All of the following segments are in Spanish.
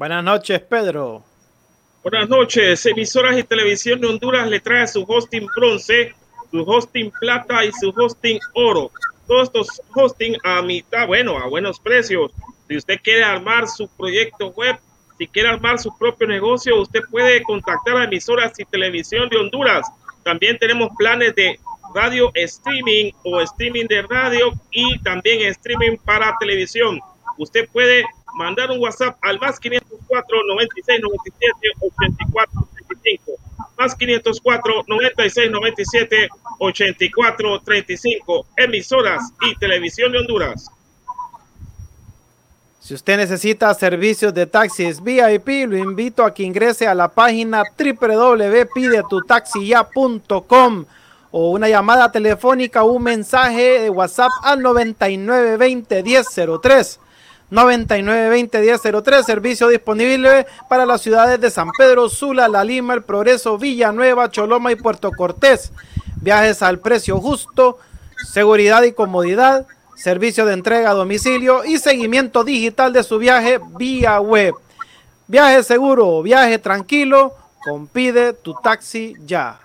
Buenas noches, Pedro. Buenas noches. Emisoras y Televisión de Honduras le trae su hosting bronce, su hosting plata y su hosting oro. Todos estos hosting a mitad, bueno, a buenos precios. Si usted quiere armar su proyecto web, si quiere armar su propio negocio, usted puede contactar a Emisoras y Televisión de Honduras. También tenemos planes de radio streaming o streaming de radio y también streaming para televisión. Usted puede mandar un WhatsApp al más 504 96 97 84 35. Más 504 96 97 84 35. Emisoras y Televisión de Honduras. Si usted necesita servicios de taxis VIP, lo invito a que ingrese a la página www.pidetutaxiya.com o una llamada telefónica o un mensaje de WhatsApp al 9920 1003. 9920-1003, servicio disponible para las ciudades de San Pedro, Sula, La Lima, El Progreso, Villanueva, Choloma y Puerto Cortés. Viajes al precio justo, seguridad y comodidad, servicio de entrega a domicilio y seguimiento digital de su viaje vía web. Viaje seguro, viaje tranquilo, compide tu taxi ya.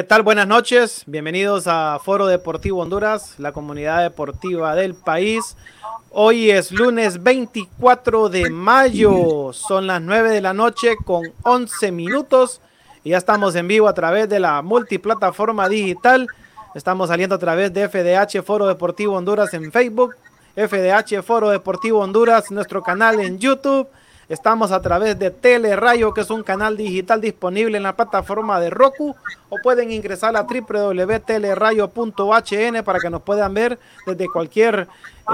¿Qué tal? Buenas noches. Bienvenidos a Foro Deportivo Honduras, la comunidad deportiva del país. Hoy es lunes 24 de mayo. Son las 9 de la noche con 11 minutos. Y ya estamos en vivo a través de la multiplataforma digital. Estamos saliendo a través de FDH Foro Deportivo Honduras en Facebook, FDH Foro Deportivo Honduras, nuestro canal en YouTube Estamos a través de Telerayo, que es un canal digital disponible en la plataforma de Roku, o pueden ingresar a www.telerayo.hn para que nos puedan ver desde cualquier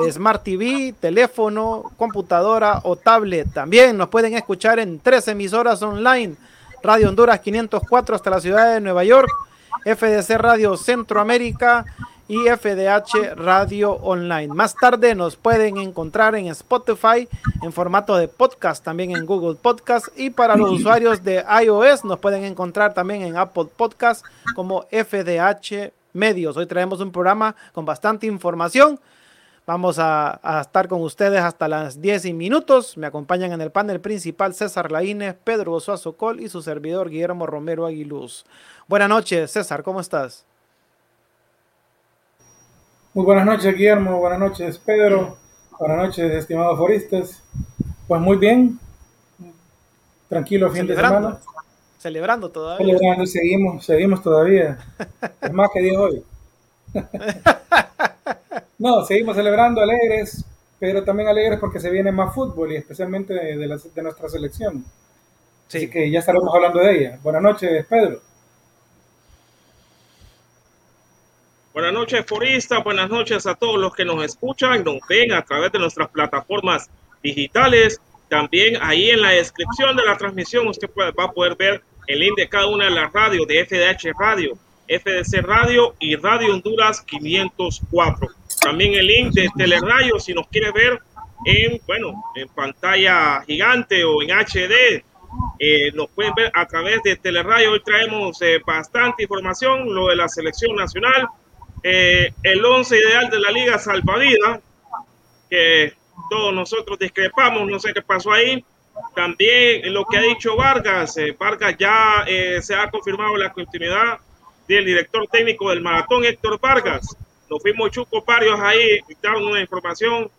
eh, Smart TV, teléfono, computadora o tablet. También nos pueden escuchar en tres emisoras online. Radio Honduras 504 hasta la ciudad de Nueva York, FDC Radio Centroamérica y FDH Radio Online. Más tarde nos pueden encontrar en Spotify en formato de podcast, también en Google Podcast y para los usuarios de iOS nos pueden encontrar también en Apple Podcast como FDH Medios. Hoy traemos un programa con bastante información. Vamos a, estar con ustedes hasta las 10 minutos. Me acompañan en el panel principal César Laínez, Pedro Suazo Col y su servidor Guillermo Romero Aguiluz. Buenas noches, César, ¿cómo estás? Muy buenas noches, Guillermo. Buenas noches, Pedro. Buenas noches, estimados foristas. Pues muy bien. Tranquilo fin de semana. Celebrando todavía. Celebrando, seguimos, seguimos todavía. Es más que 10 hoy. no, seguimos celebrando alegres, pero también alegres porque se viene más fútbol y especialmente de, de nuestra selección. Así que ya estaremos hablando de ella. Buenas noches, Pedro. Buenas noches, Forista. Buenas noches a todos los que nos escuchan, nos ven a través de nuestras plataformas digitales. También ahí en la descripción de la transmisión usted va a poder ver el link de cada una de las radios de FDH Radio, FDC Radio y Radio Honduras 504. También el link de Teleradio si nos quiere ver en, bueno, en pantalla gigante o en HD. Eh, nos pueden ver a través de Teleradio. Hoy traemos eh, bastante información, lo de la selección nacional, eh, el 11 ideal de la Liga Salvadida, que todos nosotros discrepamos, no sé qué pasó ahí. También lo que ha dicho Vargas, eh, Vargas ya eh, se ha confirmado la continuidad del director técnico del maratón, Héctor Vargas. Nos fuimos chucos varios ahí, dieron una información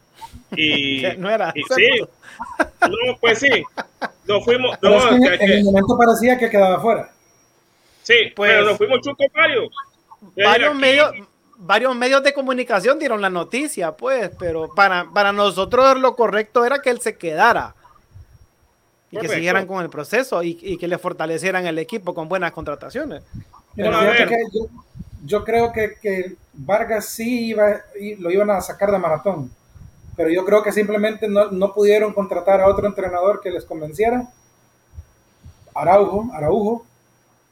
y, no era sí, no, pues sí, nos fuimos. en, el momento parecía que quedaba fuera. Sí, pues, pero nos fuimos chucos varios. Varios medios, varios medios de comunicación dieron la noticia, pues, pero para, para nosotros lo correcto era que él se quedara y que siguieran con el proceso y, que le fortalecieran el equipo con buenas contrataciones. yo, creo que, Vargas sí iba, lo iban a sacar de maratón, pero yo creo que simplemente no, no pudieron contratar a otro entrenador que les convenciera. Araujo, Araujo,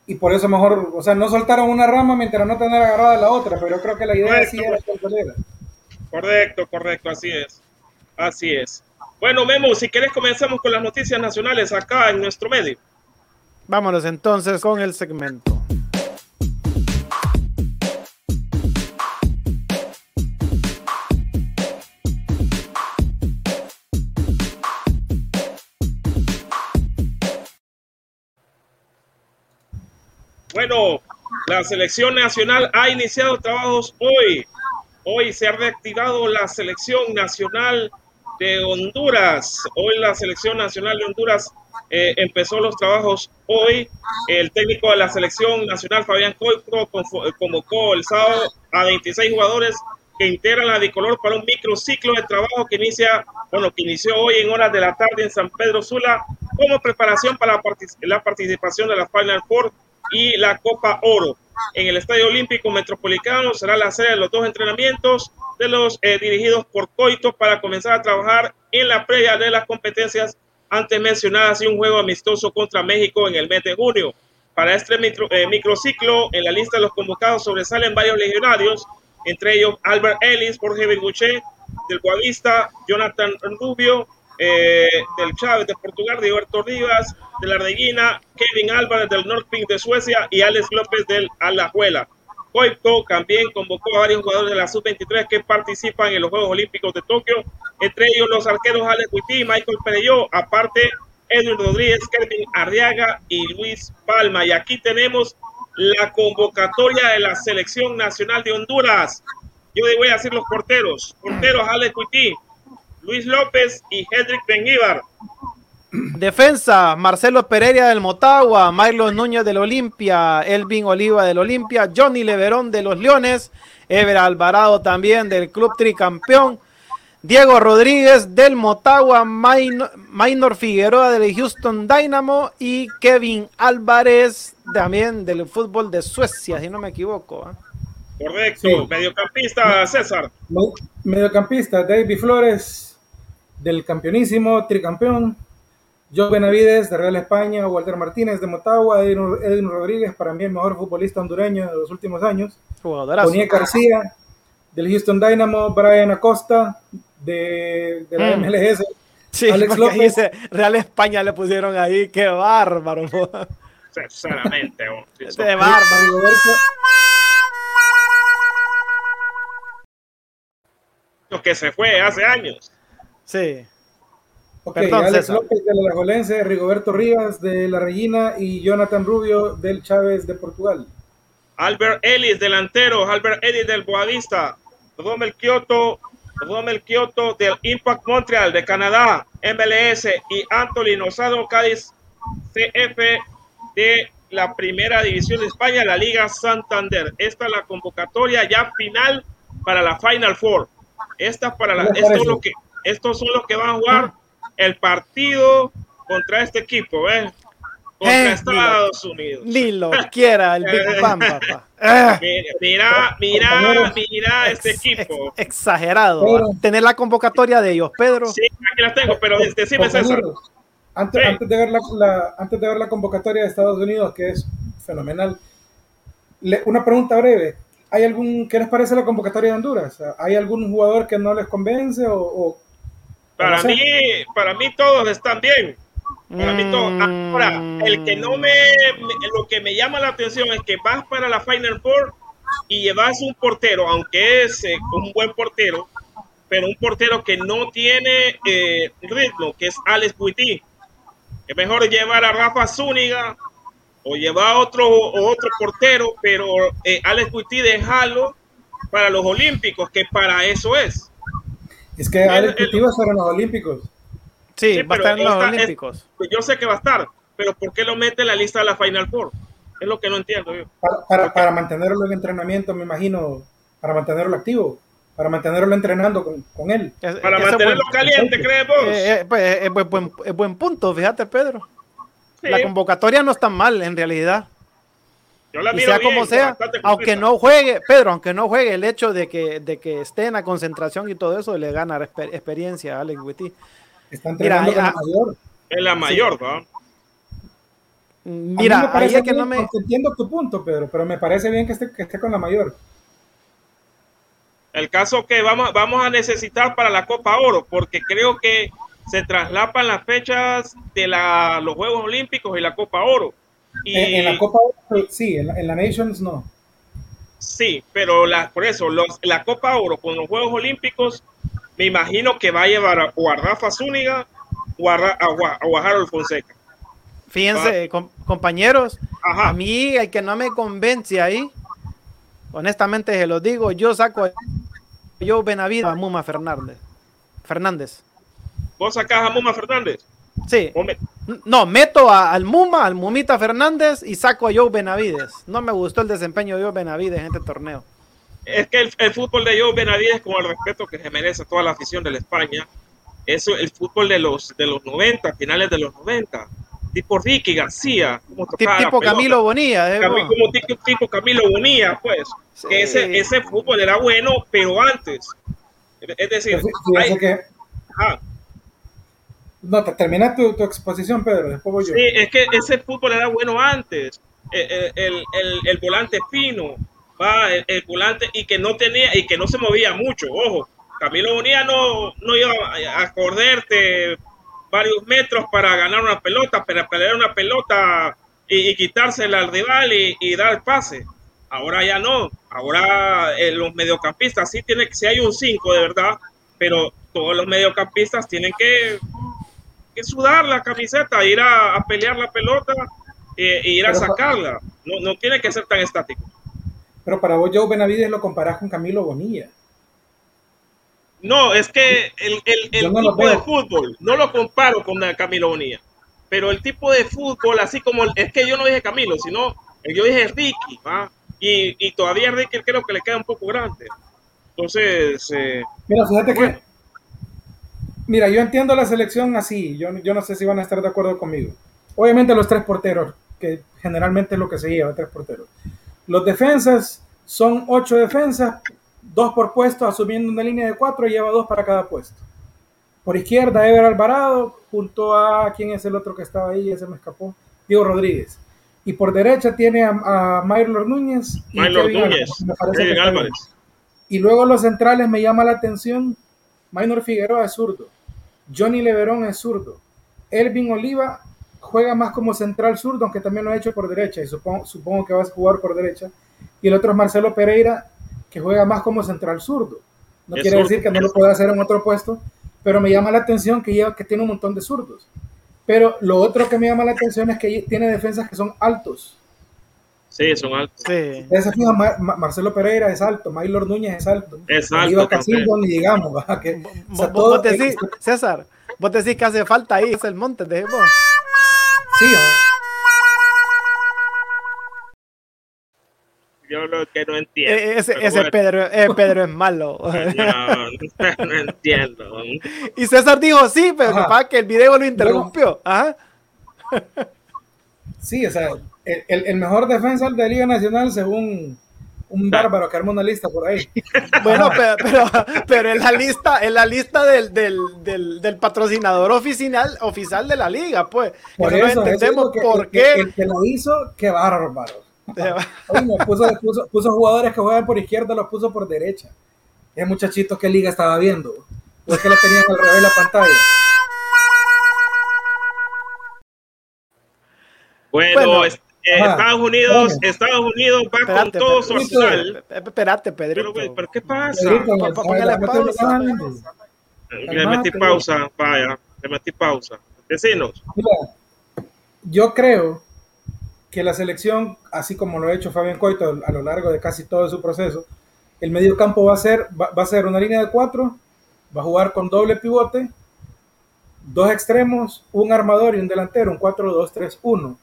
y por eso mejor, o sea, no soltaron una rama mientras no tener agarrada la otra, pero yo creo que la idea correcto. sí era Correcto, correcto, así es. Así es. Bueno, Memo, si querés comenzamos con las noticias nacionales acá en nuestro medio. Vámonos entonces con el segmento. Bueno, la selección nacional ha iniciado trabajos hoy. Hoy se ha reactivado la selección nacional de Honduras. Hoy la selección nacional de Honduras eh, empezó los trabajos hoy. El técnico de la selección nacional, Fabián Coitro, convocó el sábado a 26 jugadores que integran la bicolor para un microciclo de trabajo que inicia, bueno, que inició hoy en horas de la tarde en San Pedro Sula como preparación para la participación de la Final Four y la Copa Oro. En el Estadio Olímpico Metropolitano será la sede de los dos entrenamientos de los eh, dirigidos por Coito para comenzar a trabajar en la previa de las competencias antes mencionadas y un juego amistoso contra México en el mes de junio. Para este eh, microciclo, en la lista de los convocados sobresalen varios legionarios, entre ellos Albert Ellis, Jorge Benguche del Guavista, Jonathan Rubio, eh, del Chávez de Portugal, Roberto Rivas, de la Reguina, Kevin Álvarez del Northpink de Suecia y Alex López del Alajuela. Coito también convocó a varios jugadores de la Sub-23 que participan en los Juegos Olímpicos de Tokio, entre ellos los arqueros Alex Huití, Michael Pereyó, aparte Edwin Rodríguez, Kevin Arriaga y Luis Palma. Y aquí tenemos la convocatoria de la Selección Nacional de Honduras. Yo voy a decir los porteros. Porteros Alex Huití, Luis López y Hedrick Benguíbar. Defensa, Marcelo Pereira del Motagua, Marlon Núñez del Olimpia, Elvin Oliva del Olimpia, Johnny Leverón de los Leones, Ever Alvarado también del Club Tricampeón. Diego Rodríguez del Motagua, Minor, Figueroa del Houston Dynamo y Kevin Álvarez también del fútbol de Suecia, si no me equivoco. ¿ah? Correcto, mediocampista César. Mediocampista David Flores del campeonísimo, tricampeón. Joe Benavides de Real España, Walter Martínez de Motagua, Edwin, Rodríguez, para mí el mejor futbolista hondureño de los últimos años. Tony García del Houston Dynamo, Brian Acosta de, la MLS. Mm. Sí, Alex López. Real España le pusieron ahí, qué bárbaro. Sinceramente, qué bárbaro. Lo que se fue hace años. Sí. Ok, Alex López de la Rigoberto Rivas de La Regina y Jonathan Rubio del Chávez de Portugal. Albert Ellis, delantero, Albert Ellis del Boavista, Romel Kyoto, Romel Kyoto del Impact Montreal de Canadá, MLS y Anthony Nosado Cádiz CF de la primera división de España, la Liga Santander. Esta es la convocatoria ya final para la Final Four. Esta para la, esto lo que, estos son los que van a jugar el partido contra este equipo, ¿ves? Contra eh, Estados Unidos. Ni lo quiera el Big Bang, papá. Mira, mira, mira este equipo. exagerado. Tener la convocatoria de ellos, Pedro. Sí, aquí la tengo, pero decime César. Antes, antes, de ver la, antes de ver la convocatoria de Estados Unidos, que es fenomenal, una pregunta breve. ¿Hay algún, ¿Qué les parece la convocatoria de Honduras? ¿Hay algún jugador que no les convence o para mí, para mí todos están bien. Para mí todos. Ahora, el que no me, lo que me llama la atención es que vas para la Final Four y llevas un portero, aunque es eh, un buen portero, pero un portero que no tiene eh, ritmo, que es Alex Buití. Es mejor llevar a Rafa Zúñiga o llevar a otro, otro portero, pero eh, Alex Buití dejarlo para los Olímpicos, que para eso es. Es que a estar en los Olímpicos. Sí, va a estar en los Olímpicos. Pues yo sé que va a estar, pero ¿por qué lo mete en la lista de la Final Four? Es lo que no entiendo yo. Para, para, mantenerlo en entrenamiento, me imagino, para mantenerlo activo, para mantenerlo entrenando con, con él. para mantenerlo caliente, ¿crees vos? Eh, eh, pues, es, buen, es, buen, punto, fíjate, Pedro. La convocatoria no está mal, en realidad. Yo la y sea como sea, aunque no juegue, Pedro, aunque no juegue, el hecho de que, de que esté en la concentración y todo eso le gana experiencia a Alex Witty. Está entrenando Mira, la mayor. En la mayor, ¿no? Mira, ahí es que no me... Entiendo tu punto, Pedro, pero me parece bien que esté, que esté con la mayor. El caso que vamos, vamos a necesitar para la Copa Oro, porque creo que se traslapan las fechas de la, los Juegos Olímpicos y la Copa Oro. Y, en, la Copa Oro, sí, en la, Nations no. Sí, pero la, por eso, los, la Copa Oro con los Juegos Olímpicos, me imagino que va a llevar a, o a Rafa Zúñiga o a, a, Fonseca. Fíjense, compañeros, a mí el que no me convence ahí, honestamente se lo digo, yo saco yo Benavides a Muma Fernández. Fernández. ¿Vos sacás a Muma Fernández? Sí. No, meto al Muma, al Mumita Fernández y saco a Joe Benavides. No me gustó el desempeño de Joe Benavides en este torneo. Es que el, fútbol de Joe Benavides, con el respeto que se merece toda la afición de la España, es el fútbol de los, de los 90, finales de los 90. Tipo Ricky García. tipo Camilo Bonilla. Eh, como tipo, Camilo Bonilla, pues. ese, ese fútbol era bueno, pero antes. Es decir, hay, que, no, termina tu, tu, exposición, Pedro, después voy yo. Sí, es que ese fútbol era bueno antes. Eh, eh, el, el, el, volante fino, va, el, volante y que no tenía y que no se movía mucho. Ojo, Camilo Bonilla no, no iba a acordarte varios metros para ganar una pelota, para pelear una pelota y, quitársela al rival y, y, dar el pase. Ahora ya no. Ahora eh, los mediocampistas sí tiene que, si hay un 5 de verdad, pero todos los mediocampistas tienen que que sudar la camiseta, ir a, pelear la pelota eh, e ir a sacarla. No, no tiene que ser tan estático. Pero para vos, Joe Benavides lo comparás con Camilo Bonilla. No, es que el, el, tipo de fútbol, no lo comparo con Camilo Bonilla, pero el tipo de fútbol, así como, es que yo no dije Camilo, sino yo dije Ricky, Y, y todavía Ricky creo que le queda un poco grande. Entonces... Eh, Mira, fíjate que Mira, yo entiendo la selección así. Yo, yo no sé si van a estar de acuerdo conmigo. Obviamente los tres porteros, que generalmente es lo que se lleva, tres porteros. Los defensas son ocho defensas, dos por puesto, asumiendo una línea de cuatro, lleva dos para cada puesto. Por izquierda, Ever Alvarado, junto a, ¿quién es el otro que estaba ahí? Ese me escapó. Diego Rodríguez. Y por derecha tiene a, a Maylor Núñez. Y Maylor Núñez. Álvarez. Y luego los centrales me llama la atención. Maynor Figueroa es zurdo. Johnny Leverón es zurdo. Elvin Oliva juega más como central zurdo, aunque también lo ha hecho por derecha. Y supongo, supongo que va a jugar por derecha. Y el otro es Marcelo Pereira, que juega más como central zurdo. No quiere decir que no lo pueda hacer en otro puesto, pero me llama la atención que, lleva, que tiene un montón de zurdos. Pero lo otro que me llama la atención es que tiene defensas que son altos. Sí, son altos. Sí. Marcelo Pereira es alto, Maylor Núñez es alto. Es alto. Casildo, ni digamos. Que, o sea, todo, vos decís, César, vos decís que hace falta ahí, es el monte de vos. Sí, yo lo que no entiendo. E-, ese, ese Pedro, eh, Pedro es malo. No, no, entiendo. Y César dijo sí, pero para que el video lo interrumpió. Ajá. Sí, o sea, el, el, mejor defensa de Liga Nacional según un bárbaro que arma una lista por ahí. Bueno, pero, pero, pero es la lista, es la lista del, del, del, del patrocinador oficial, oficial de la liga, pues. Por eso, no entendemos por qué. El, que lo hizo, qué bárbaro. puso, puso, puso, jugadores que juegan por izquierda, los puso por derecha. Es muchachito que liga estaba viendo. es que le tenían al revés la pantalla. Bueno, eh, Estados Unidos, Estados Unidos va espérate, con todo su arsenal. Espérate, Pedrito. Pero, pero, ¿qué pasa? pausa. Le metí pausa, vaya, le metí pausa. Vecinos. Mira, yo creo que la selección, así como lo ha hecho Fabián Coito a lo largo de casi todo su proceso, el medio campo va a ser, va, a ser una línea de cuatro, va a jugar con doble pivote, dos extremos, un armador y un delantero, un 4-2-3-1.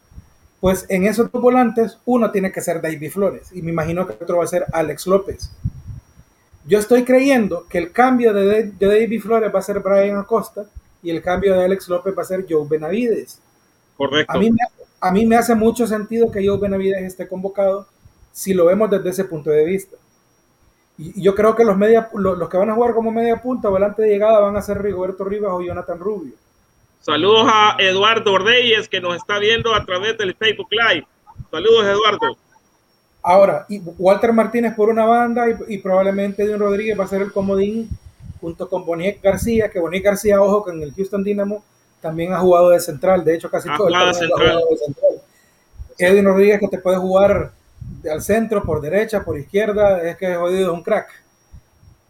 Pues en esos dos volantes, uno tiene que ser David Flores y me imagino que otro va a ser Alex López. Yo estoy creyendo que el cambio de, de David Flores va a ser Brian Acosta y el cambio de Alex López va a ser Joe Benavides. Correcto. A mí me, a mí me hace mucho sentido que Joe Benavides esté convocado si lo vemos desde ese punto de vista. Y yo creo que los, media, los, que van a jugar como media punta o volante de llegada van a ser Rigoberto Rivas o Jonathan Rubio. Saludos a Eduardo Reyes que nos está viendo a través del Facebook Live. Saludos, Eduardo. Ahora, y Walter Martínez por una banda y, probablemente Edwin Rodríguez va a ser el comodín junto con Boniek García, que Boniek García, ojo, con el Houston Dynamo también ha jugado de central, de hecho casi todo el ha jugado de central. Edwin Rodríguez que te puede jugar al centro, por derecha, por izquierda, es que es jodido, un crack.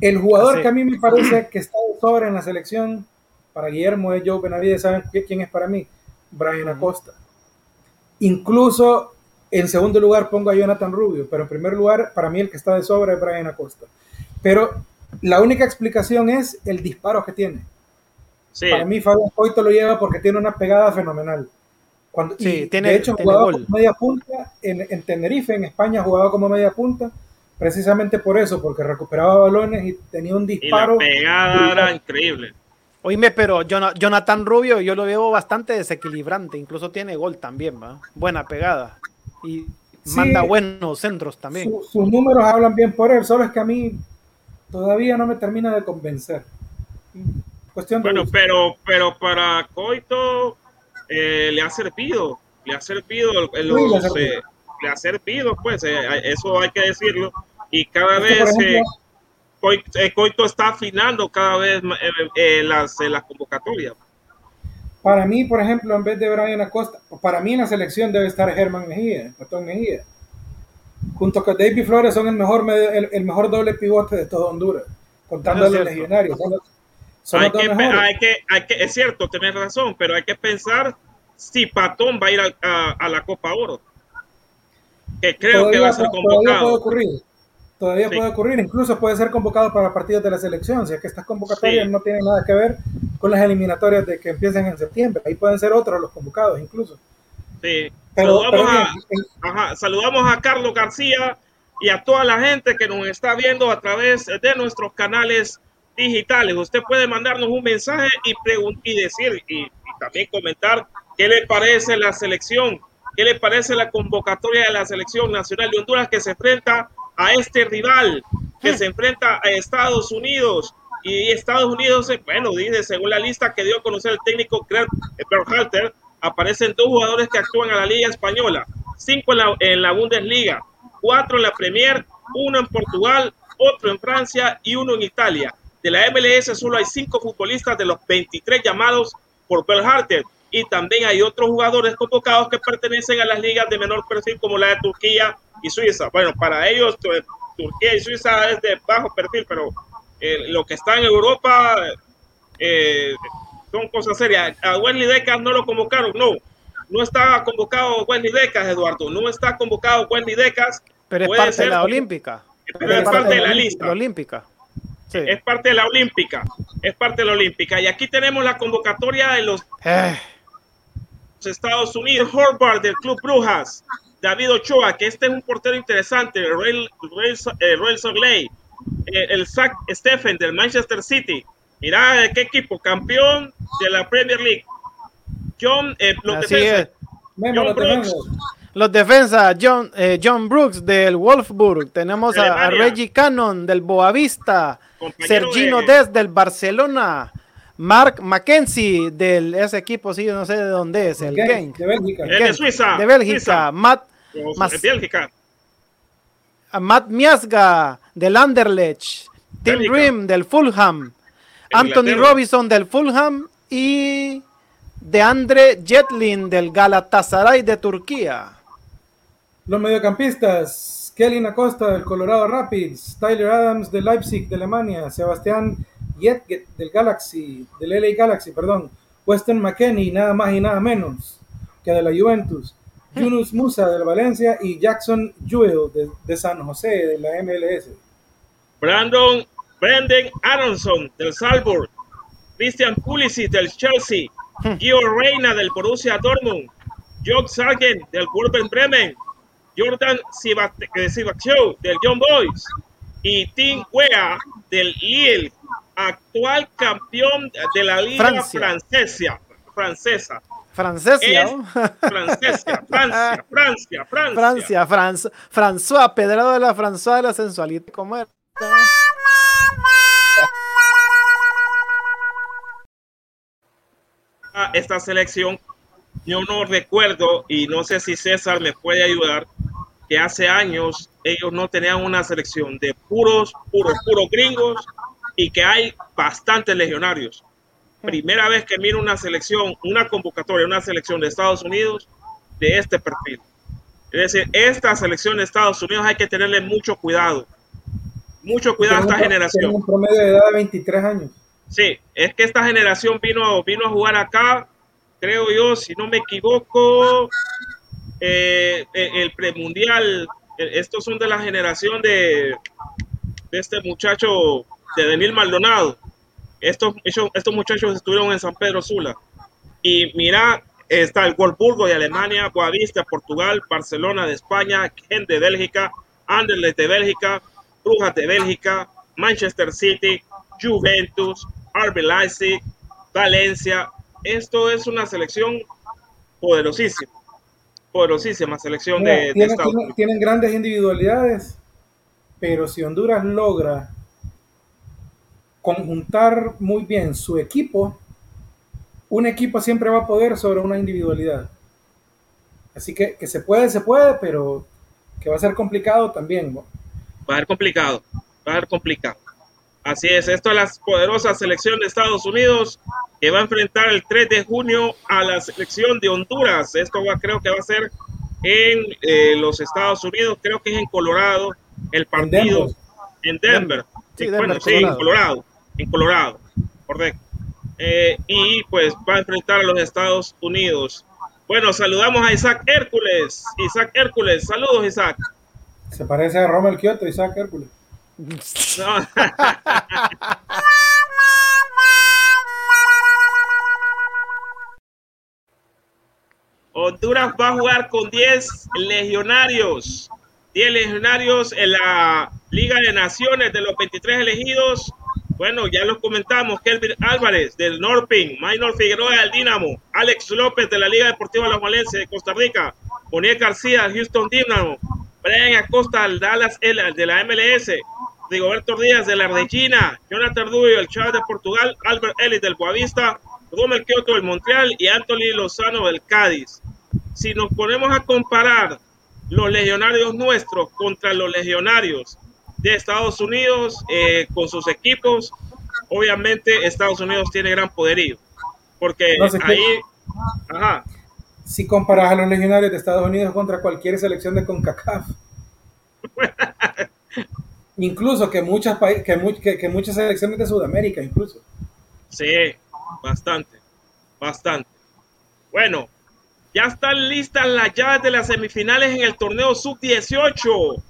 El jugador que a mí me parece que está de sobra en la selección, para Guillermo es Joe Benavides, ¿saben quién es para mí? Brian Acosta. Incluso en segundo lugar pongo a Jonathan Rubio, pero en primer lugar, para mí el que está de sobra es Brian Acosta. Pero la única explicación es el disparo que tiene. Para mí Fabián Coito lo lleva porque tiene una pegada fenomenal. Cuando, sí, tiene, de hecho, jugaba como media punta en, en, Tenerife, en España, jugaba como media punta, precisamente por eso, porque recuperaba balones y tenía un disparo. Y la pegada era increíble. Oíme, pero Jonathan Rubio yo lo veo bastante desequilibrante, incluso tiene gol también, ¿va? Buena pegada. Y manda buenos centros también. sus números hablan bien por él, solo es que a mí todavía no me termina de convencer bueno, pero, pero para Coito eh, le ha servido, le ha servido, los, eh, le ha servido, pues, eh, eso hay que decirlo. Y cada vez Coito, está afinando cada vez las, las convocatorias. Para mí, por ejemplo, en vez de Brian Acosta, para mí en la selección debe estar Germán Mejía, Patón Mejía. Junto con David Flores son el mejor, el, mejor doble pivote de todo Honduras, contando a los legionarios hay que, hay que, hay que, es cierto, tenés razón, pero hay que pensar si Patón va a ir a, la Copa Oro. Que creo que va a ser convocado. Puede ocurrir. Todavía puede ocurrir. Incluso puede ser convocado para partidos de la selección. Si es que estas convocatorias no tienen nada que ver con las eliminatorias de que empiecen en septiembre. Ahí pueden ser otros los convocados, incluso. Sí. saludamos, a, saludamos a Carlos García y a toda la gente que nos está viendo a través de nuestros canales digitales. Usted puede mandarnos un mensaje y, y decir y, también comentar qué le parece la selección, qué le parece la convocatoria de la selección nacional de Honduras que se enfrenta a este rival, que se enfrenta a Estados Unidos. Y Estados Unidos, bueno, dice, según la lista que dio a conocer el técnico Greg Berhalter, aparecen dos jugadores que actúan a la Liga Española, cinco en la, en la Bundesliga, cuatro en la Premier, uno en Portugal, otro en Francia y uno en Italia. De la MLS solo hay cinco futbolistas de los 23 llamados por Berhalter y también hay otros jugadores convocados que pertenecen a las ligas de menor perfil como la de Turquía y Suiza. Bueno, para ellos Turquía y Suiza es de bajo perfil, pero eh, lo que está en Europa eh, son cosas serias. A Wesley Decas no lo convocaron, no. No está convocado Wesley Decas, Eduardo. No está convocado Wesley Decas. Pero es parte de la Olímpica. Pero es parte de la lista. La olímpica. Es parte de la Olímpica. Es parte de la Olímpica. Y aquí tenemos la convocatoria de los eh. Estados Unidos. Horvath del Club Brujas. David Ochoa, que este es un portero interesante. Royal, Royal, Sogley. el Zach Stephen del Manchester City. Mira qué equipo, campeón de la Premier League. John, eh, los defensas. John Brooks. Los defensas, John, eh, John Brooks del Wolfsburg. Tenemos a, Reggie Cannon del Boavista. Sergino Des del Barcelona. Mark Mackenzie del ese equipo, sí, no sé de dónde es, el Genk. De Bélgica. de Suiza. De Bélgica. Matt, Bélgica. Matt Miasga del Anderlecht. Tim Grimm del Fulham. Anthony Robinson del Fulham y de Andre Jetlin del Galatasaray de Turquía. Los mediocampistas, Kelly Acosta del Colorado Rapids, Tyler Adams del Leipzig de Alemania, Sebastián Yetget del Galaxy, del LA Galaxy, perdón, Weston McKenney, nada más y nada menos que de la Juventus, Yunus Musa del Valencia y Jackson Jewell de, de San José de la MLS. Brandon Brendan Aronson del Salzburg, Christian Pulisic del Chelsea, hmm. Gio Reina del Borussia Dortmund, Jock Sargent del Wolverhampton Bremen, Jordan Sivachou del John Boys y Tim Wea del Lille, actual campeón de la Liga Francesa. Francesa. Francesa, Francia, Francia, Francia, Francia, Francia, François, Pedrado de la François de la sensualidad. ¿Cómo era? esta selección, yo no recuerdo, y no sé si César me puede ayudar, que hace años ellos no tenían una selección de puros, puros, puros gringos y que hay bastantes legionarios. Primera vez que miro una selección, una convocatoria, una selección de Estados Unidos de este perfil. Es decir, esta selección de Estados Unidos hay que tenerle mucho cuidado. Mucho cuidado a esta generación. un promedio de edad de 23 años. Sí, es que esta generación vino, vino a jugar acá, creo yo, si no me equivoco, eh, eh, el premundial. Eh, estos son de la generación de, de este muchacho, de Demil Maldonado. Estos, estos muchachos estuvieron en San Pedro Sula. Y mira, está el Wolfsburgo de Alemania, Boavista, Portugal, Barcelona de España, Gen de Bélgica, Anderlecht de Bélgica, Brujas de Bélgica, Manchester City, Juventus, RB Leipzig, Valencia. Esto es una selección poderosísima, poderosísima selección de, tienen, grandes individualidades, pero si Honduras logra conjuntar muy bien su equipo, un equipo siempre va a poder sobre una individualidad. Así que que se puede, se puede, pero que va a ser complicado también. Va a ser complicado, va a ser complicado. Así es, esto es la poderosa selección de Estados Unidos que va a enfrentar el 3 de junio a la selección de Honduras. Esto va, creo que va a ser en eh, los Estados Unidos, creo que es en Colorado, el partido en Denver. Sí, bueno, sí, en Colorado, en Colorado, correcto. Eh, y pues va a enfrentar a los Estados Unidos. Bueno, saludamos a Isaac Hércules. Isaac Hércules, saludos Isaac. Se parece a Romel Kioto, Isaac Hércules. Honduras va a jugar con 10 legionarios. 10 legionarios en la Liga de Naciones de los 23 elegidos. Bueno, ya los comentamos, Kelvin Álvarez del Norping, Maynor Figueroa del Dinamo, Alex López de la Liga Deportiva La Valencia de Costa Rica, Moniel García Houston Dynamo, Brian Acosta del Dallas de la MLS, Rigoberto Díaz de la Regina, Jonathan Rubio del Chávez de Portugal, Albert Ellis del Boavista, Romel Kioto del Montreal y Anthony Lozano del Cádiz. Si nos ponemos a comparar los legionarios nuestros contra los legionarios de Estados Unidos eh, con sus equipos, obviamente Estados Unidos tiene gran poderío. Porque ahí... Ajá. Si comparas a los legionarios de Estados Unidos contra cualquier selección de CONCACAF. incluso que muchas, que, que muchas selecciones de Sudamérica, incluso. Sí, bastante, bastante. Bueno, ya están listas las llaves de las semifinales en el torneo sub-18.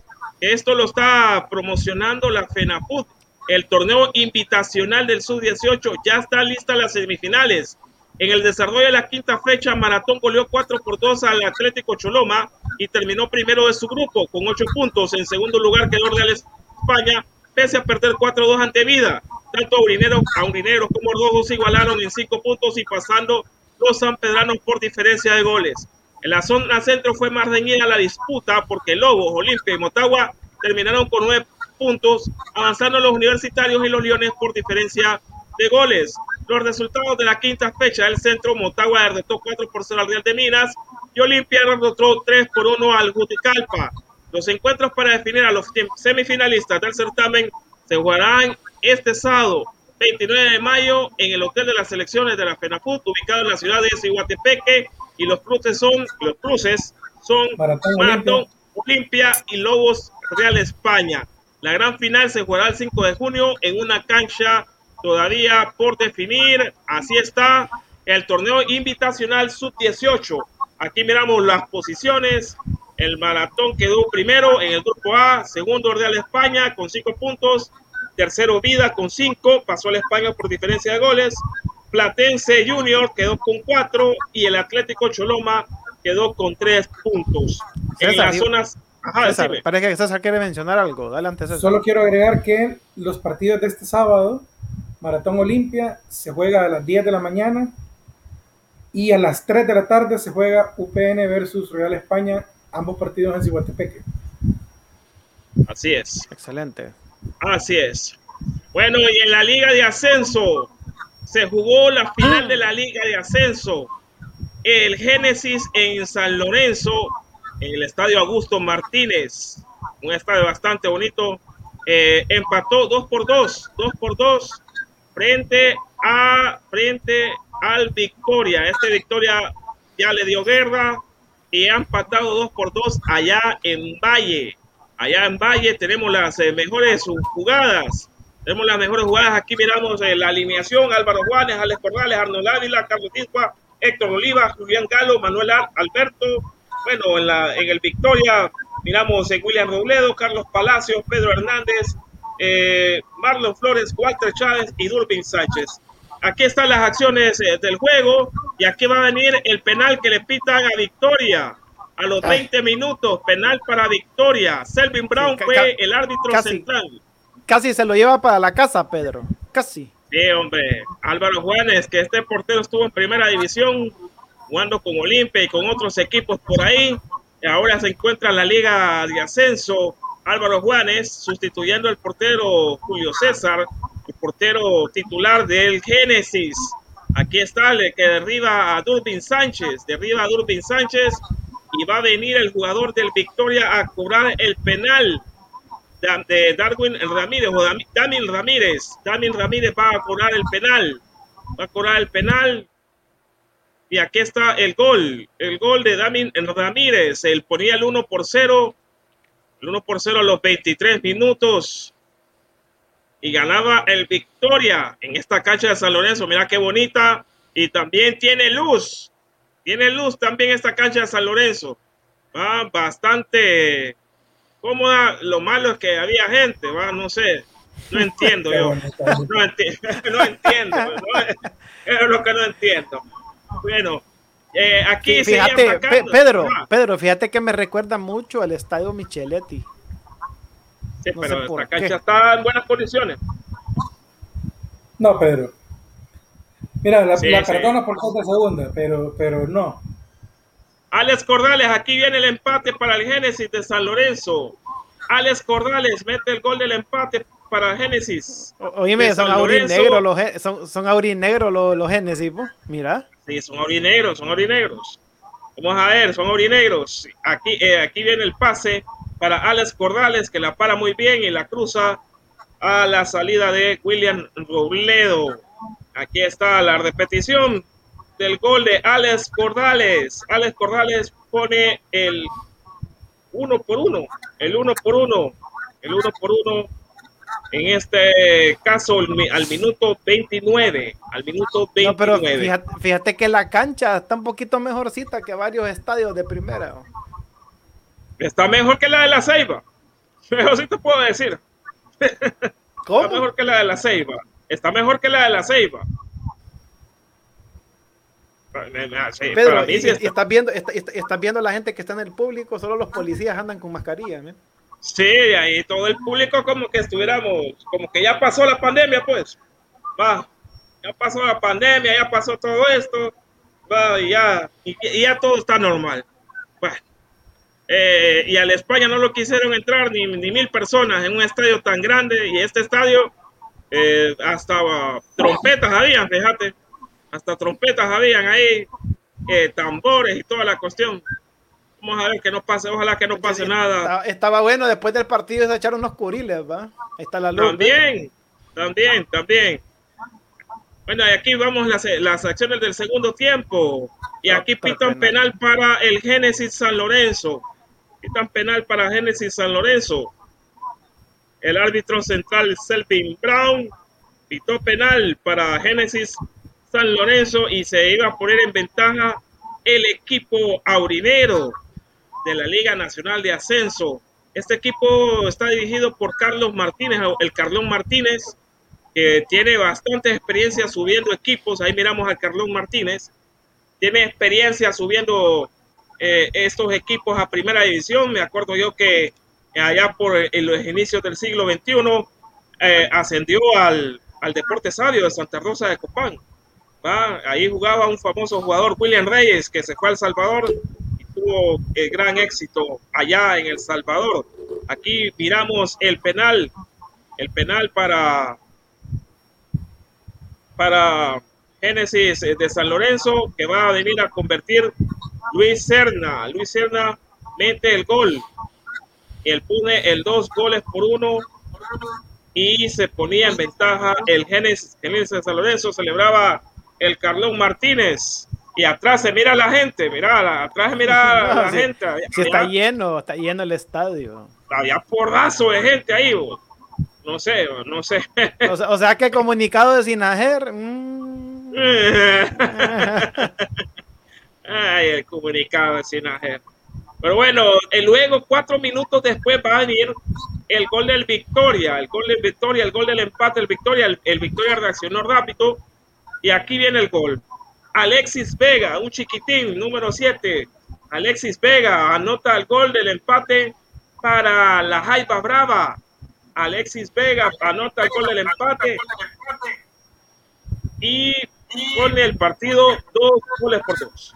Esto lo está promocionando la FENAPUT. El torneo invitacional del sub-18 ya está lista las semifinales. En el desarrollo de la quinta fecha, Maratón goleó 4 por 2 al Atlético Choloma y terminó primero de su grupo con 8 puntos. En segundo lugar quedó Real España, pese a perder 4-2 ante Vida. Tanto Aurineros, Aurineros como Rojos igualaron en 5 puntos y pasando los sanpedranos por diferencia de goles. En la zona centro fue más reñida la disputa porque Lobos, Olimpia y Motagua terminaron con 9 puntos, avanzando los universitarios y los leones por diferencia de goles. Los resultados de la quinta fecha del centro, Motagua derrotó 4 por 0 al Real de Minas y Olimpia derrotó 3 por 1 al Juticalpa. Los encuentros para definir a los semifinalistas del certamen se jugarán este sábado 29 de mayo en el Hotel de las Selecciones de la FENAFUT, ubicado en la ciudad de Cihuatepeque, y los cruces son, los cruces son Maratón, Olimpia y Lobos Real España. La gran final se jugará el 5 de junio en una cancha todavía por definir. Así está el torneo invitacional sub-18. Aquí miramos las posiciones. El maratón quedó primero en el grupo A, segundo Real España con cinco puntos, tercero Vida con cinco, pasó a la España por diferencia de goles, Platense Junior quedó con cuatro y el Atlético Choloma quedó con tres puntos. en las zonas... Ajá, parece que César quiere mencionar algo. Adelante, César. Solo quiero agregar que los partidos de este sábado, Maratón Olimpia, se juega a las 10 de la mañana y a las 3 de la tarde se juega UPN versus Real España ambos partidos en Cihuatepeque. Así es. Excelente. Así es. Bueno, y en la Liga de Ascenso se jugó la final de la Liga de Ascenso. El Génesis en San Lorenzo, en el Estadio Augusto Martínez, un estadio bastante bonito, eh, empató 2 por 2, 2 por 2 frente a frente al Victoria. Este Victoria ya le dio guerra, y han empatado dos por dos allá en Valle. Allá en Valle tenemos las eh, mejores jugadas. Tenemos las mejores jugadas. Aquí miramos eh, la alineación. Álvaro Juárez, Alex Corrales, Arnold Ávila, Carlos Tispa, Héctor Oliva, Julián Galo, Manuel Alberto. Bueno, en, la, en el Victoria miramos eh, William Robledo, Carlos Palacios, Pedro Hernández, Marlon Flores, Walter Chávez y Durbin Sánchez. Aquí están las acciones del juego. Y aquí va a venir el penal que le pitan a Victoria. A los 20 minutos, penal para Victoria. Selvin Brown fue el árbitro central. Casi se lo lleva para la casa, Pedro. Casi. Sí, hombre. Álvaro Juanes, que este portero estuvo en primera división, jugando con Olimpia y con otros equipos por ahí. Ahora se encuentra en la Liga de Ascenso. Álvaro Juanes, sustituyendo al portero Julio César, el portero titular del Génesis. Aquí está el que derriba a Durbin Sánchez, derriba a Durbin Sánchez y va a venir el jugador del Victoria a cobrar el penal de Darwin Ramírez o Damien Ramírez. Damien Ramírez va a cobrar el penal. Va a cobrar el penal. Y aquí está el gol. El gol de Damien Ramírez. Él ponía el 1 por 0. El 1 por 0 a los 23 minutos y ganaba el Victoria en esta cancha de San Lorenzo. Mira qué bonita. Y también tiene luz. Tiene luz también esta cancha de San Lorenzo. Va bastante cómoda. Lo malo es que había gente, va, no sé. No entiendo yo. No, entiendo. Es lo que no entiendo. Bueno, eh, aquí fíjate, Pedro, Pedro, fíjate que me recuerda mucho al estadio Micheletti pero esta cancha está en buenas condiciones. No, Pedro. Mira, la, la perdona por de segunda, pero, pero no. Alex Cordales, aquí viene el empate para el Génesis de San Lorenzo. Alex Cordales mete el gol del empate para Génesis. Oíme, son aurinegros los, son, son aurinegros los, los Génesis, mira. Sí, son aurinegros, son aurinegros. Vamos a ver, son aurinegros. Aquí, eh, aquí viene el pase para Alex Cordales, que la para muy bien y la cruza a la salida de William Robledo. Aquí está la repetición del gol de Alex Cordales. Alex Cordales pone el uno por uno, el uno por uno, el uno por uno. En este caso, al minuto 29, al minuto 29. No, pero fíjate, que la cancha está un poquito mejorcita que varios estadios de primera. Está mejor que la de la Ceiba. Eso sí te puedo decir. ¿Cómo? Está mejor que la de la Ceiba. Está mejor que la de la Ceiba. Pedro, y, estás viendo, está, viendo la gente que está en el público, solo los policías andan con mascarilla. Sí, ahí todo el público como que estuviéramos, como que ya pasó la pandemia, pues. Va, ya pasó la pandemia, ya pasó todo esto, va, y ya, y, ya todo está normal. Bueno, eh, y al España no lo quisieron entrar ni, ni mil personas en un estadio tan grande, y este estadio eh, hasta trompetas habían, fíjate, hasta trompetas habían ahí, eh, tambores y toda la cuestión. Vamos a ver que no pase, ojalá que no pase nada. Estaba, bueno, después del partido se echaron unos curiles, ¿va? Ahí está la luz. También, también, también. Bueno, y aquí vamos las, las acciones del segundo tiempo. Y aquí pitan penal. penal para el Génesis San Lorenzo. Pitan penal para Génesis San Lorenzo. El árbitro central Selvin Brown pitó penal para Génesis San Lorenzo y se iba a poner en ventaja el equipo aurinero de la Liga Nacional de Ascenso. Este equipo está dirigido por Carlos Martínez, el Carlón Martínez, que tiene bastante experiencia subiendo equipos. Ahí miramos al Carlón Martínez. Tiene experiencia subiendo eh, estos equipos a primera división. Me acuerdo yo que allá por en los inicios del siglo XXI, eh, ascendió al, al Deporte Sabio de Santa Rosa de Copán. Ahí jugaba un famoso jugador, William Reyes, que se fue al Salvador y tuvo el gran éxito allá en El Salvador. Aquí miramos el penal, el penal para, para Génesis de San Lorenzo, que va a venir a convertir Luis Serna. Luis Serna mete el gol él pone el dos goles por uno y se ponía en ventaja el Génesis, de San Lorenzo, celebraba el Carlón Martínez. Y atrás se mira la gente, mira, atrás se mira la gente. está lleno, está lleno el estadio. Había porrazo de gente ahí, no sé, no sé. O sea, que comunicado de Sinajer. Mm. Ay, el comunicado de Sinajer. Pero bueno, eh, luego cuatro minutos después va a venir el gol del Victoria, el gol del Victoria, el gol del empate del Victoria, el, Victoria reaccionó rápido y aquí viene el gol. Alexis Vega, un chiquitín, número 7. Alexis Vega anota el gol del empate para la Jaiba Brava. Alexis Vega anota el gol del empate y pone el partido dos goles por dos.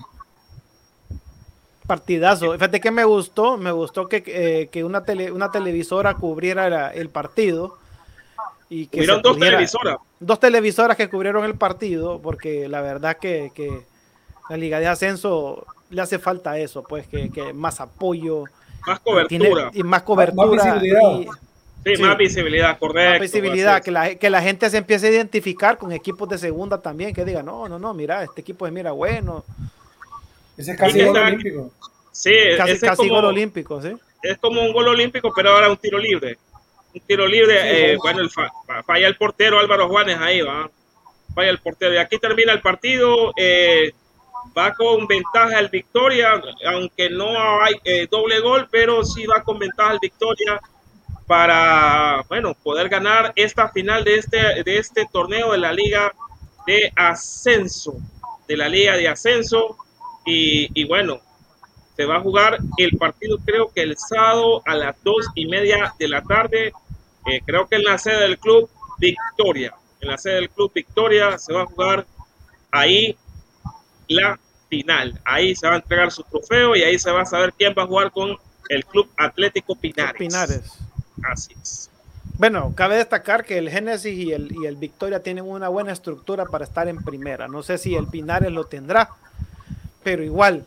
Partidazo. Fíjate que me gustó, me gustó que, eh, una, tele, una televisora cubriera el partido. Y que dos televisoras. Dos televisoras que cubrieron el partido, porque la verdad que, que la Liga de Ascenso le hace falta eso, pues que, más apoyo. Más cobertura. y más cobertura. Más visibilidad. sí, más visibilidad, correcto. Más visibilidad, que la, que la gente se empiece a identificar con equipos de segunda también, que diga, no, no, no, mira, este equipo es mira bueno, ese es casi gol olímpico. Sí, casi, casi gol olímpico, sí. Es como un gol olímpico, pero ahora un tiro libre. Un tiro libre, eh, bueno, el falla el portero Álvaro Juanes ahí, va. Falla el portero. Y aquí termina el partido. Eh, va con ventaja el Victoria, aunque no hay eh, doble gol, pero sí va con ventaja el Victoria para, bueno, poder ganar esta final de este, de este torneo de la Liga de Ascenso, de la Liga de Ascenso. Y, bueno, se va a jugar el partido creo que el sábado a las dos y media de la tarde, eh, creo que en la sede del club Victoria. en la sede del Club Victoria. Se va a jugar ahí la final. Ahí se va a entregar su trofeo y ahí se va a saber quién va a jugar con el Club Atlético Pinares. Pinares. Así es. Bueno, cabe destacar que el Génesis y el, y el Victoria tienen una buena estructura para estar en primera. No sé si el Pinares lo tendrá, pero igual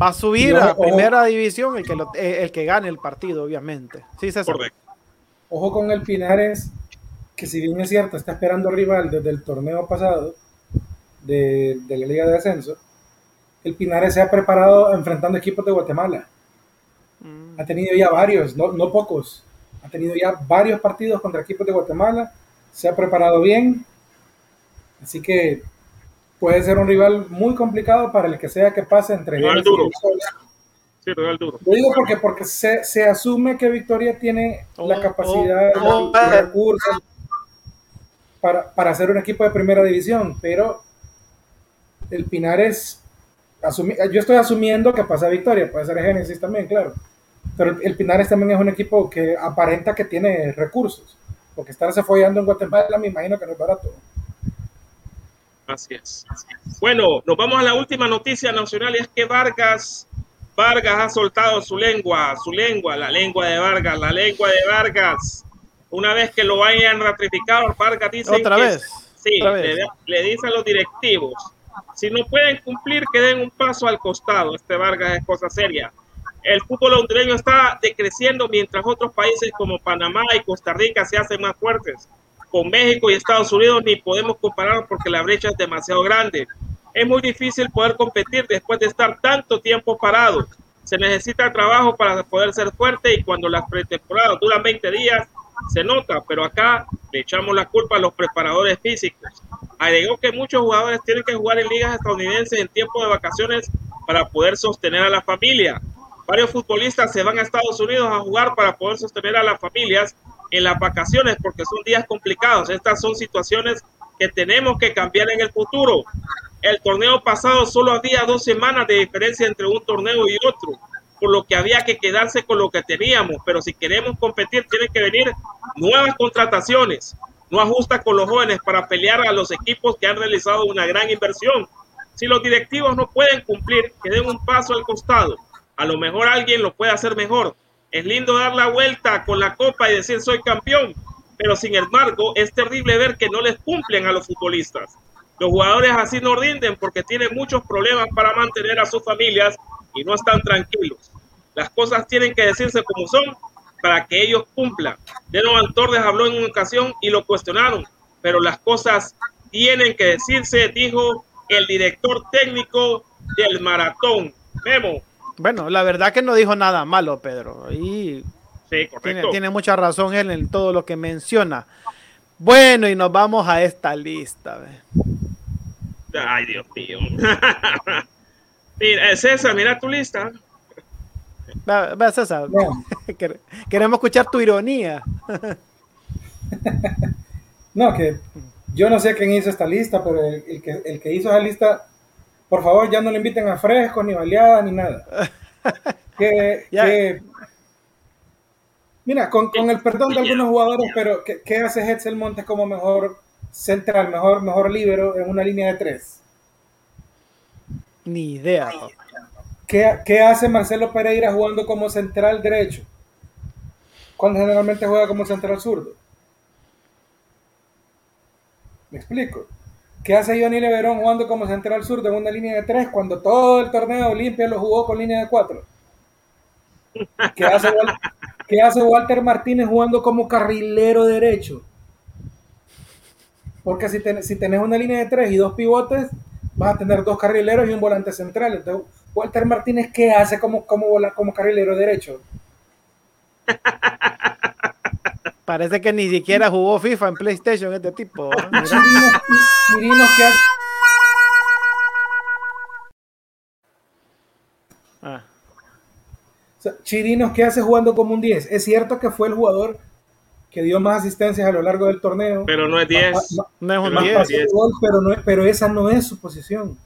va a subir a primera división el que, eh, el que gane el partido, obviamente. Sí, César. Correcto. Ojo con el Pinares, que si bien es cierto, está esperando rival desde el torneo pasado de, de la Liga de Ascenso, el Pinares se ha preparado enfrentando equipos de Guatemala. Mm. Ha tenido ya varios, no, no pocos ha tenido ya varios partidos contra equipos de Guatemala, se ha preparado bien, así que puede ser un rival muy complicado para el que sea que pase entre ellos. Sí, duro. Lo digo porque, porque se, se asume que Victoria tiene la oh, capacidad, oh, oh, recursos para, para hacer un equipo de primera división, pero el Pinares, yo estoy asumiendo que pasa Victoria, puede ser Génesis también, claro pero el Pinares también es un equipo que aparenta que tiene recursos, porque estarse follando en Guatemala me imagino que no es barato. Así es. Bueno, nos vamos a la última noticia nacional y es que Vargas, Vargas ha soltado su lengua, su lengua, la lengua de Vargas, la lengua de Vargas. Una vez que lo hayan ratificado, Vargas dice ¿Otra vez? sí, Le, le dice a los directivos, si no pueden cumplir, que den un paso al costado. Este Vargas es cosa seria el fútbol hondureño está decreciendo mientras otros países como Panamá y Costa Rica se hacen más fuertes. Con México y Estados Unidos ni podemos comparar porque la brecha es demasiado grande. Es muy difícil poder competir después de estar tanto tiempo parado. Se necesita trabajo para poder ser fuerte y cuando las pretemporadas duran 20 días se nota, pero acá le echamos la culpa a los preparadores físicos. Agregó que muchos jugadores tienen que jugar en ligas estadounidenses en tiempo de vacaciones para poder sostener a la familia. Varios futbolistas se van a Estados Unidos a jugar para poder sostener a las familias en las vacaciones porque son días complicados. Estas son situaciones que tenemos que cambiar en el futuro. El torneo pasado solo había dos semanas de diferencia entre un torneo y otro, por lo que había que quedarse con lo que teníamos. Pero si queremos competir, tienen que venir nuevas contrataciones. No ajusta con los jóvenes para pelear a los equipos que han realizado una gran inversión. Si los directivos no pueden cumplir, que den un paso al costado a lo mejor alguien lo puede hacer mejor. Es lindo dar la vuelta con la copa y decir soy campeón, pero sin embargo es terrible ver que no les cumplen a los futbolistas. Los jugadores así no rinden porque tienen muchos problemas para mantener a sus familias y no están tranquilos. Las cosas tienen que decirse como son para que ellos cumplan. Denovan Torres habló en una ocasión y lo cuestionaron, pero las cosas tienen que decirse, dijo el director técnico del maratón. Memo, bueno, la verdad que no dijo nada malo, Pedro. Y sí, tiene, tiene, mucha razón él en todo lo que menciona. Bueno, y nos vamos a esta lista. Ay, Dios mío. mira, César, mira tu lista. Va, César. Queremos escuchar tu ironía. no, que yo no sé quién hizo esta lista, pero el, que, el que hizo esa lista por favor, ya no le inviten a fresco, ni baleada, ni nada. que, mira, con, el perdón de algunos jugadores, pero ¿qué, hace Hetzel Montes como mejor central, mejor, mejor líbero en una línea de tres? Ni idea. ¿Qué, ¿Qué, hace Marcelo Pereira jugando como central derecho? Cuando generalmente juega como central zurdo. ¿Me explico? ¿Qué hace Johnny Leverón jugando como central sur de una línea de tres cuando todo el torneo Olimpia lo jugó con línea de cuatro? ¿Qué hace, Walter Martínez jugando como carrilero derecho? Porque si, si tenés una línea de tres y dos pivotes, vas a tener dos carrileros y un volante central. Entonces, Walter Martínez, ¿qué hace como, como, como carrilero derecho? Parece que ni siquiera jugó FIFA en PlayStation este tipo. Chirinos, que hace... Chirinos, ¿qué hace jugando como un 10? Es cierto que fue el jugador que dio más asistencias a lo largo del torneo. Pero no es 10. no es un 10. pero, no, pero esa no es su posición.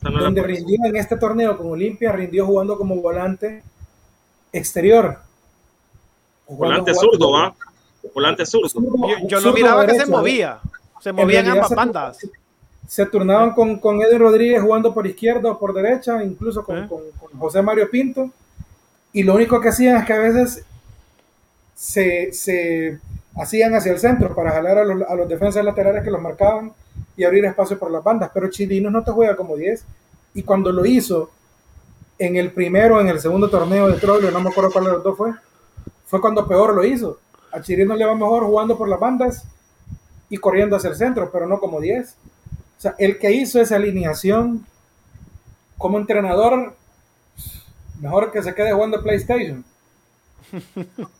Donde rindió en este torneo con Olimpia, rindió jugando como volante exterior. Volante zurdo, ¿va? volante zurdo. Yo, lo miraba que se movía. Se movían ambas bandas. Se, turnaban con, con Edwin Rodríguez jugando por izquierda o por derecha, incluso con, ¿Eh? con, José Mario Pinto. Y lo único que hacían es que a veces se, se hacían hacia el centro para jalar a los, a los, defensas laterales que los marcaban y abrir espacio por las bandas. Pero Chirinos no te juega como 10. Y cuando lo hizo en el primero, en el segundo torneo de Troglio, no me acuerdo cuál de los dos fue, fue cuando peor lo hizo. A Chirinos le va mejor jugando por las bandas y corriendo hacia el centro, pero no como 10. O sea, el que hizo esa alineación como entrenador, mejor que se quede jugando PlayStation.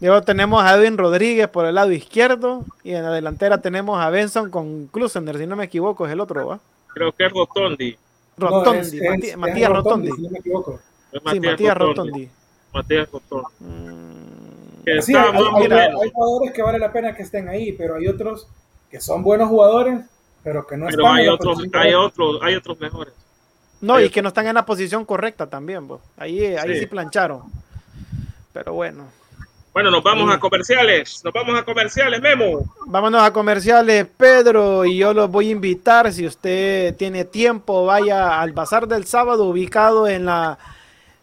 Luego tenemos a Edwin Rodríguez por el lado izquierdo y en la delantera tenemos a Benson con Klusender, si no me equivoco, es el otro, ¿va? Creo que es Rotondi. Rotondi, Matías Rotondi. Si no me equivoco. sí, Matías Rotondi. Matías Rotondi. Mm. Sí, hay, jugadores que vale la pena que estén ahí, pero hay otros que son buenos jugadores, pero que no pero están hay otros, hay otros, hay otros mejores. No, y que no están en la posición correcta también, vos. Ahí, ahí sí plancharon. Pero bueno. Bueno, nos vamos a comerciales. Nos vamos a comerciales, Memo. Vámonos a comerciales, Pedro. Y yo los voy a invitar. Si usted tiene tiempo, vaya al bazar del sábado, ubicado en la.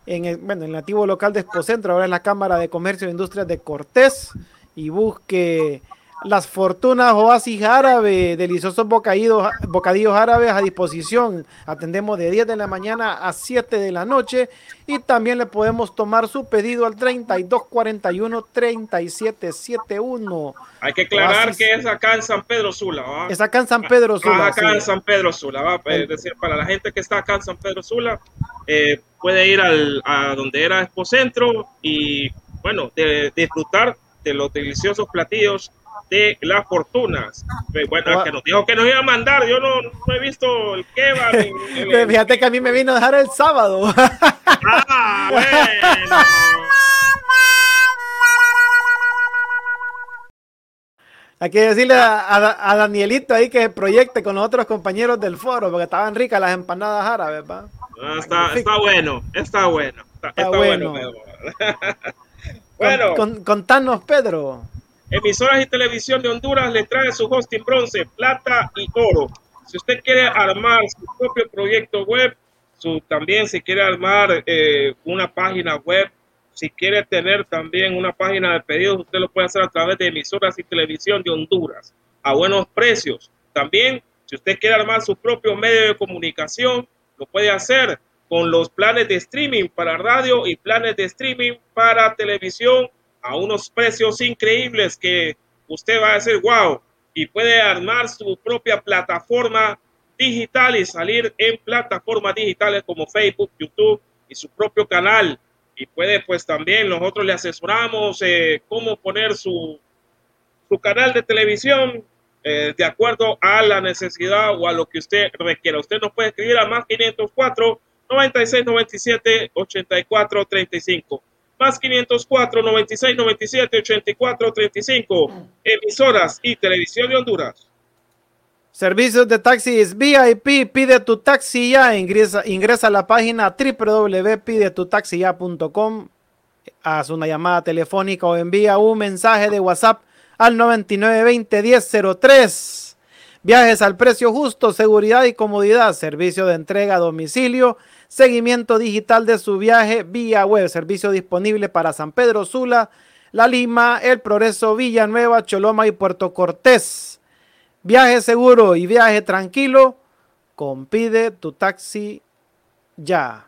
En el, bueno, el nativo local de Expocentro, ahora en la Cámara de Comercio e Industrias de Cortés, y busque las fortunas oasis árabe, deliciosos bocadillos, bocadillos árabes a disposición. Atendemos de 10 de la mañana a 7 de la noche y también le podemos tomar su pedido al 3241-3771. Hay que aclarar que es acá en San Pedro Sula. ¿va? Es acá en San Pedro Sula. acá en San Pedro Sula. ¿va? Es decir, para la gente que está acá en San Pedro Sula, eh, puede ir al, a donde era Expo Centro y, bueno, de, disfrutar de los deliciosos platillos de las fortunas. Bueno, que nos dijo que nos iba a mandar, yo no, no he visto el kebab. El, Fíjate que a mí me vino a dejar el sábado. ah, bueno. Hay que decirle a, Danielito ahí que proyecte con los otros compañeros del foro, porque estaban ricas las empanadas árabes, ¿va? Ah, está, está, bueno, está bueno. Está, bueno. bueno. contanos, Pedro. Emisoras y Televisión de Honduras le trae su hosting bronce, plata y oro. Si usted quiere armar su propio proyecto web, su, también si quiere armar eh, una página web, si quiere tener también una página de pedidos, usted lo puede hacer a través de Emisoras y Televisión de Honduras a buenos precios. También, si usted quiere armar su propio medio de comunicación, lo puede hacer con los planes de streaming para radio y planes de streaming para televisión a unos precios increíbles que usted va a decir, wow, y puede armar su propia plataforma digital y salir en plataformas digitales como Facebook, YouTube y su propio canal. Y puede pues también nosotros le asesoramos eh, cómo poner su, su canal de televisión eh, de acuerdo a la necesidad o a lo que usted requiera. Usted nos puede escribir a más 504 96 97 84 35 más 504 96 97 84 35. Emisoras y Televisión de Honduras. Servicios de taxis VIP, pide tu taxi ya, ingresa, ingresa a la página www.pidetutaxiya.com, haz una llamada telefónica o envía un mensaje de WhatsApp al 9920 1003. Viajes al precio justo, seguridad y comodidad, servicio de entrega a domicilio seguimiento digital de su viaje vía web, servicio disponible para San Pedro Sula, La Lima, El Progreso, Villanueva, Choloma y Puerto Cortés. Viaje seguro y viaje tranquilo, compide tu taxi ya.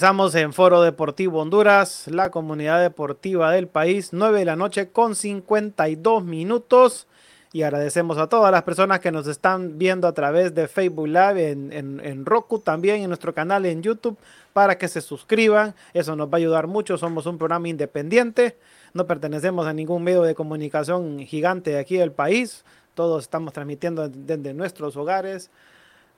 Regresamos en Foro Deportivo Honduras, la comunidad deportiva del país, 9 de la noche con 52 minutos. Y agradecemos a todas las personas que nos están viendo a través de Facebook Live, en, en, Roku también, en nuestro canal en YouTube, para que se suscriban. Eso nos va a ayudar mucho. Somos un programa independiente, no pertenecemos a ningún medio de comunicación gigante de aquí del país. Todos estamos transmitiendo desde nuestros hogares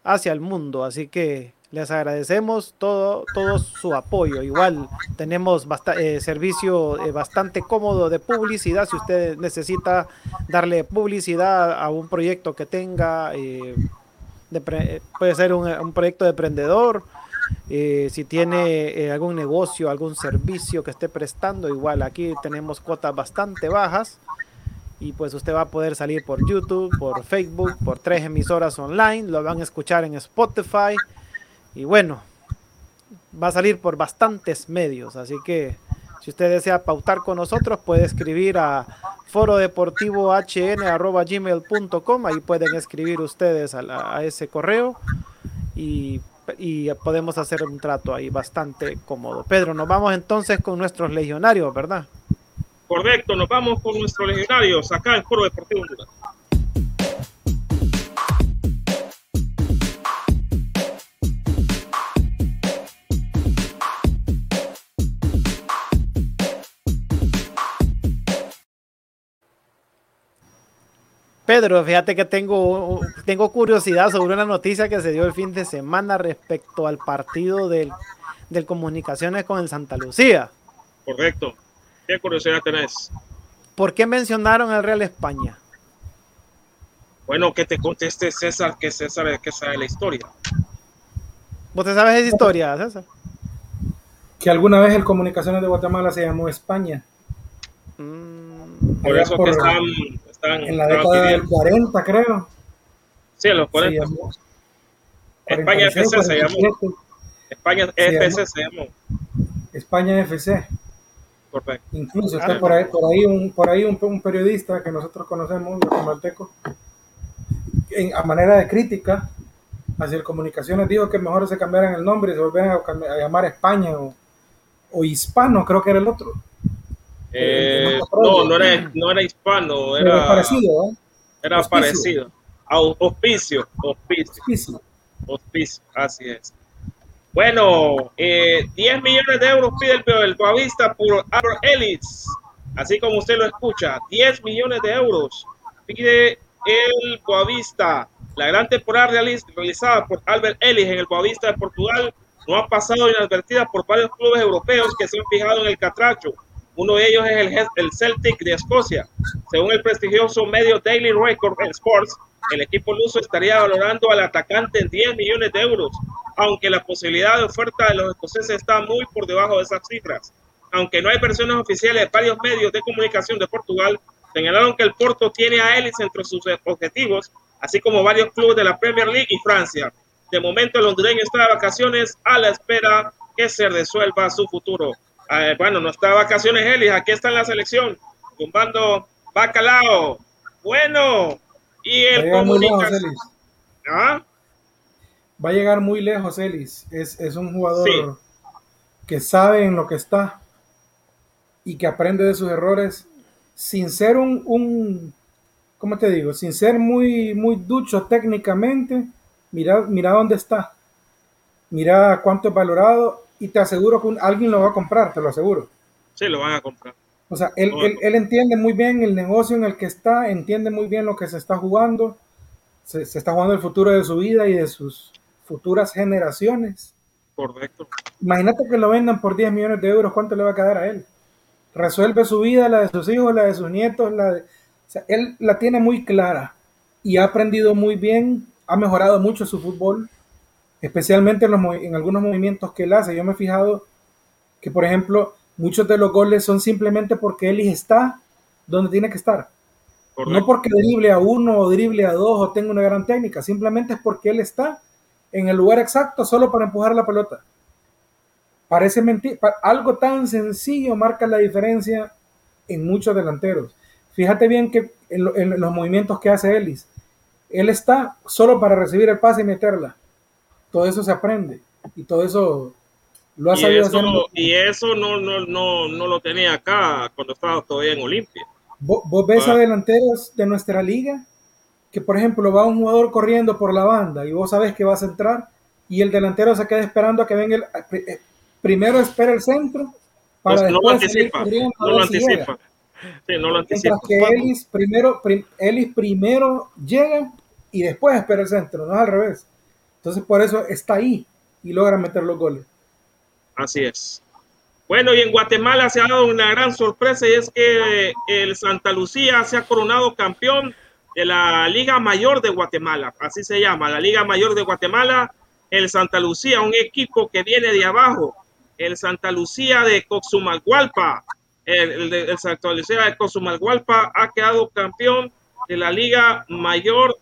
hacia el mundo. Así que les agradecemos todo, todo su apoyo. Igual tenemos eh, servicio eh, bastante cómodo de publicidad. Si usted necesita darle publicidad a un proyecto que tenga, eh, puede ser un, proyecto de emprendedor. si tiene algún negocio, algún servicio que esté prestando, igual aquí tenemos cuotas bastante bajas y pues usted va a poder salir por YouTube, por Facebook, por tres emisoras online, lo van a escuchar en Spotify, y bueno, va a salir por bastantes medios, así que si usted desea pautar con nosotros, puede escribir a forodeportivohn.gmail.com, ahí pueden escribir ustedes a, ese correo y, y, podemos hacer un trato ahí bastante cómodo. Pedro, nos vamos entonces con nuestros legionarios, ¿verdad? Correcto, nos vamos con nuestros legionarios acá en Foro Deportivo Honduras. Pedro, fíjate que tengo, tengo curiosidad sobre una noticia que se dio el fin de semana respecto al partido del, del Comunicaciones con el Santa Lucía. Correcto. ¿Qué curiosidad tenés? ¿Por qué mencionaron al Real España? Bueno, que te conteste César, que César que sabe la historia. ¿Vos te sabes esa historia, César? Que alguna vez el Comunicaciones de Guatemala se llamó España. Mm. Por eso que están en la década del 40, creo. Sí, en los 40. España FC se llamó. España FC se llamó. España FC. Correcto. Incluso está por ahí, por ahí, un, por ahí un, periodista que nosotros conocemos, los en, a manera de crítica hacia el comunicaciones, dijo que mejor se cambiaran el nombre y se volvieran a, llamar España o, o Hispano, creo que era el otro. Eh, no, no era, no era hispano, era, parecido. ¿eh? Era parecido. Hospicio, hospicio. Hospicio. así es. Bueno, eh, 10 millones de euros pide el, el Boavista por Albert Ellis. Así como usted lo escucha, 10 millones de euros pide el Boavista. La gran temporada realizada por Albert Ellis en el Boavista de Portugal no ha pasado inadvertida por varios clubes europeos que se han fijado en el catracho uno de ellos es el, Celtic de Escocia. Según el prestigioso medio Daily Record Sports, el equipo luso estaría valorando al atacante en 10 millones de euros, aunque la posibilidad de oferta de los escoceses está muy por debajo de esas cifras. Aunque no hay versiones oficiales varios medios de comunicación de Portugal, señalaron que el Porto tiene a Ellis entre sus objetivos, así como varios clubes de la Premier League y Francia. De momento, el está de vacaciones a la espera que se resuelva su futuro. Ah, bueno, no está de vacaciones Elis, aquí está en la selección, tumbando bacalao. Bueno, Y el comunica-. ¿Ah? Va a llegar muy lejos, Ellis. Es, es un jugador Sí. que sabe en lo que está y que aprende de sus errores sin ser un, un ¿cómo te digo? Sin ser muy, muy ducho técnicamente. Mira, mira dónde está. Mira cuánto es valorado y te aseguro que alguien lo va a comprar, te lo aseguro. Sí, lo van a comprar. O sea, él, él- él entiende muy bien el negocio en el que está, entiende muy bien lo que se está jugando, se, se está jugando el futuro de su vida y de sus futuras generaciones. Correcto. Imagínate que lo vendan por 10 millones de euros, ¿cuánto le va a quedar a él? Resuelve su vida, la de sus hijos, la de sus nietos, la de... O sea, él la tiene muy clara y ha aprendido muy bien, ha mejorado mucho su fútbol, especialmente en, los en algunos movimientos que él hace. Yo me he fijado que, por ejemplo, muchos de los goles son simplemente porque él está donde tiene que estar. Correcto. No porque drible a uno o drible a dos o tenga una gran técnica, simplemente es porque él está en el lugar exacto solo para empujar la pelota. Parece mentir, algo tan sencillo marca la diferencia en muchos delanteros. Fíjate bien que en, lo- en los movimientos que hace Ellis, él está solo para recibir el pase y meterla. Todo eso se aprende y todo eso lo ha y sabido eso, hacer. y eso no, no, no, no lo tenía acá cuando estaba todavía en Olimpia. Vos, vos ves Ah. a delanteros de nuestra liga que, por ejemplo, va un jugador corriendo por la banda y vos sabes que vas a entrar y el delantero se queda esperando a que venga el. eh, Primero espera el centro para no, no lo después anticipa. No lo anticipa. Sí, no lo anticipa. Mientras que Ellis primero, prim- Ellis primero llega y después espera el centro, no es al revés. Entonces, por eso está ahí y logra meter los goles. Así es. Bueno, y en Guatemala se ha dado una gran sorpresa y es que el Santa Lucía se ha coronado campeón de la Liga Mayor de Guatemala, así se llama, la Liga Mayor de Guatemala, el Santa Lucía, un equipo que viene de abajo, el Santa Lucía de Coxumalgualpa, el, el Santa Lucía de Coxumalgualpa ha quedado campeón de la Liga Mayor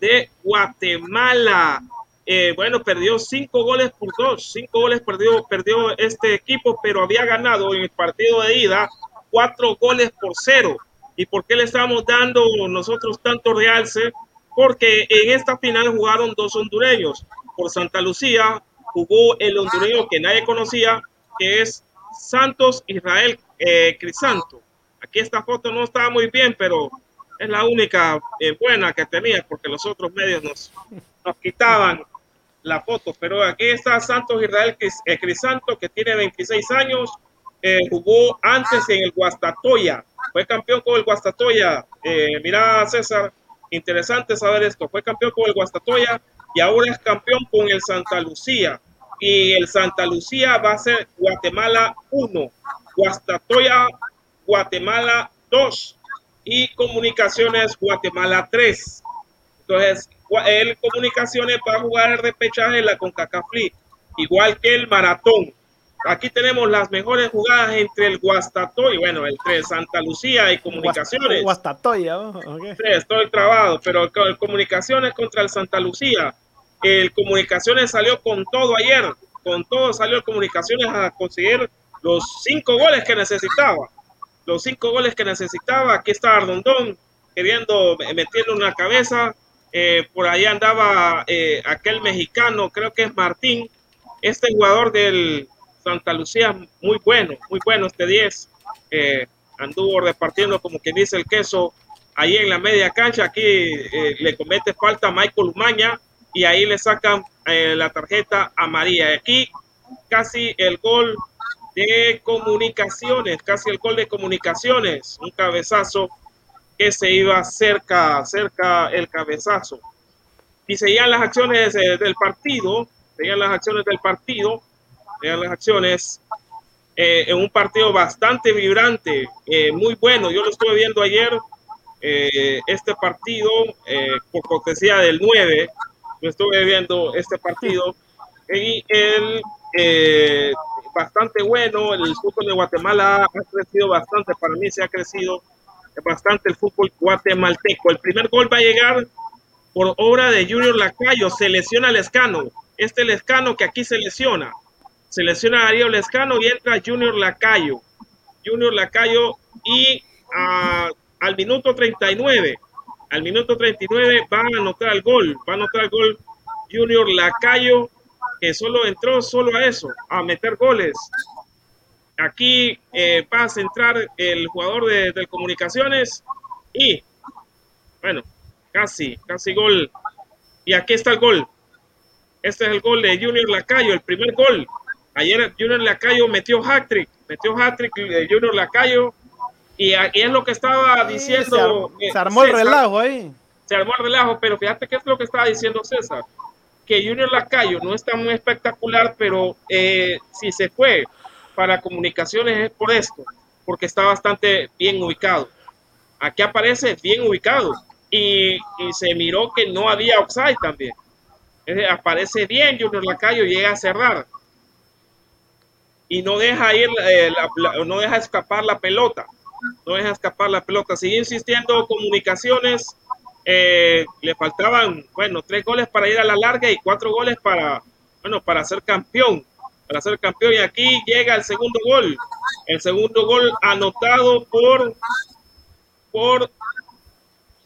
de Guatemala. Eh, bueno, perdió cinco goles por dos, cinco goles perdió, perdió este equipo, pero había ganado en el partido de ida cuatro goles por cero. ¿Y por qué le estamos dando nosotros tanto realce? Porque en esta final jugaron dos hondureños. Por Santa Lucía jugó el hondureño que nadie conocía, que es Santos Israel eh, Crisanto. Aquí esta foto no estaba muy bien, pero es la única eh, buena que tenía, porque los otros medios nos, nos quitaban la foto. Pero aquí está Santos Israel Cris- Crisanto, que tiene 26 años, eh, jugó antes en el Guastatoya, fue campeón con el Guastatoya. Eh, mira, César, interesante saber esto. Fue campeón con el Guastatoya y ahora es campeón con el Santa Lucía. Y el Santa Lucía va a ser Guatemala 1, Guastatoya Guatemala 2 y Comunicaciones Guatemala 3. Entonces, El Comunicaciones va a jugar el repechaje en la CONCACAF igual que el Maratón. Aquí tenemos las mejores jugadas entre el Guastatoy, bueno, entre Santa Lucía y Comunicaciones. Guastatoya, ¿no? Ok. Sí, estoy trabado, pero el Comunicaciones contra el Santa Lucía. El Comunicaciones salió con todo ayer, con todo salió el Comunicaciones a conseguir los cinco goles que necesitaba. Los cinco goles que necesitaba. Aquí está Ardondón queriendo meterle una cabeza. Eh, por ahí andaba eh, aquel mexicano, creo que es Martín. Este jugador del Santa Lucía, muy bueno, muy bueno este 10. Eh, anduvo repartiendo como quien dice el queso ahí en la media cancha. Aquí eh, le comete falta a Michael Umaña y ahí le sacan la tarjeta a María. Aquí casi el gol de comunicaciones, casi el gol de comunicaciones, un cabezazo que se iba cerca, cerca el cabezazo. Y seguían las acciones eh, del partido, seguían las acciones del partido, seguían las acciones eh, en un partido bastante vibrante, eh, muy bueno. Yo lo estuve viendo ayer, eh, este partido, eh, por cortesía del 9, yo estuve viendo este partido y el eh, bastante bueno. El fútbol de Guatemala ha crecido bastante, para mí se ha crecido bastante el fútbol guatemalteco. El primer gol va a llegar por obra de Junior Lacayo, se lesiona Lescano. Este Lescano que aquí se lesiona, se lesiona Darío Lescano y entra Junior Lacayo. Junior Lacayo y ah, al minuto 39 Al minuto 39 va a anotar el gol, va a anotar el gol Junior Lacayo, que solo entró solo a eso, a meter goles. Aquí eh, va a centrar el jugador de, de Comunicaciones y, bueno, casi, casi gol. Y aquí está el gol. Este es el gol de Junior Lacayo, el primer gol. Ayer Junior Lacayo metió hat-trick, metió hat-trick de Junior Lacayo. Y aquí es lo que estaba diciendo. se, armó el relajo ahí. Se armó el relajo, pero fíjate qué es lo que estaba diciendo César. Que Junior Lacayo no está muy espectacular, pero eh, si se fue para comunicaciones es por esto, porque está bastante bien ubicado. Aquí aparece bien ubicado y, se miró que no había offside también. aparece bien Junior Lacayo, llega a cerrar y no deja ir, eh, no deja escapar la pelota, no deja escapar la pelota. Sigue insistiendo comunicaciones. Eh, le faltaban, bueno, tres goles para ir a la larga y cuatro goles para, bueno, para ser campeón, para ser campeón. Y aquí llega el segundo gol, el segundo gol anotado por, por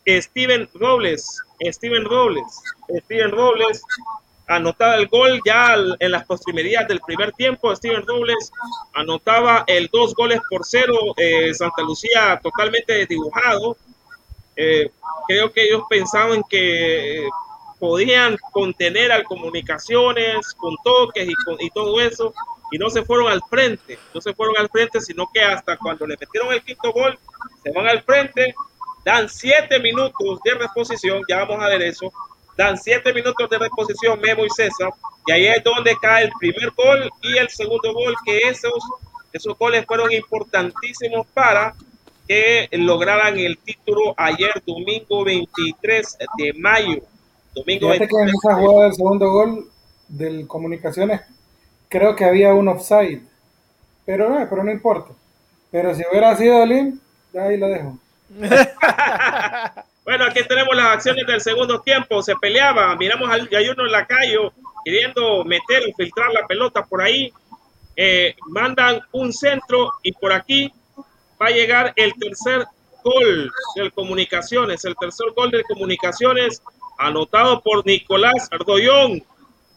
Steven Robles, Steven Robles, Steven Robles anotaba el gol ya en las postrimerías del primer tiempo. Steven Robles anotaba el dos goles por cero. Eh, Santa Lucía totalmente desdibujado. Eh, creo que ellos pensaban que podían contener al comunicaciones con toques y, y todo eso y no se fueron al frente, no se fueron al frente, sino que hasta cuando le metieron el quinto gol, se van al frente, dan siete minutos de reposición, ya vamos a ver eso, dan siete minutos de reposición Memo y César, y ahí es donde cae el primer gol y el segundo gol, que esos, esos goles fueron importantísimos para que lograran el título ayer, domingo 23 de mayo. Domingo Fíjate que en esa jugada del segundo gol del Comunicaciones, creo que había un offside, pero no, pero no importa. Pero si hubiera sido Lim, ahí lo dejo. Bueno, aquí tenemos las acciones del segundo tiempo. Se peleaba, miramos a Ayuno en la calle queriendo meter o filtrar la pelota por ahí. Eh, mandan un centro y por aquí va a llegar el tercer gol del Comunicaciones. El tercer gol de Comunicaciones anotado por Nicolás Ardoyón.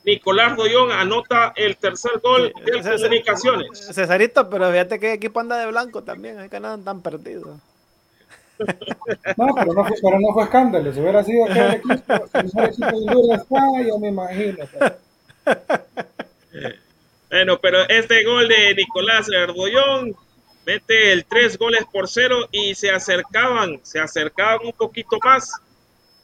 Nicolás Ardoyón anota el tercer gol de Comunicaciones. Cesarito, pero fíjate que equipo anda de blanco también, es que no tan perdidos. No, pero no, fue, pero no fue escándalo. Si hubiera sido aquel equipo, el equipo de Honduras está, yo me imagino. Pero... Bueno, pero este gol de Nicolás Ardoyón mete el tres goles por cero y se acercaban, se acercaban un poquito más,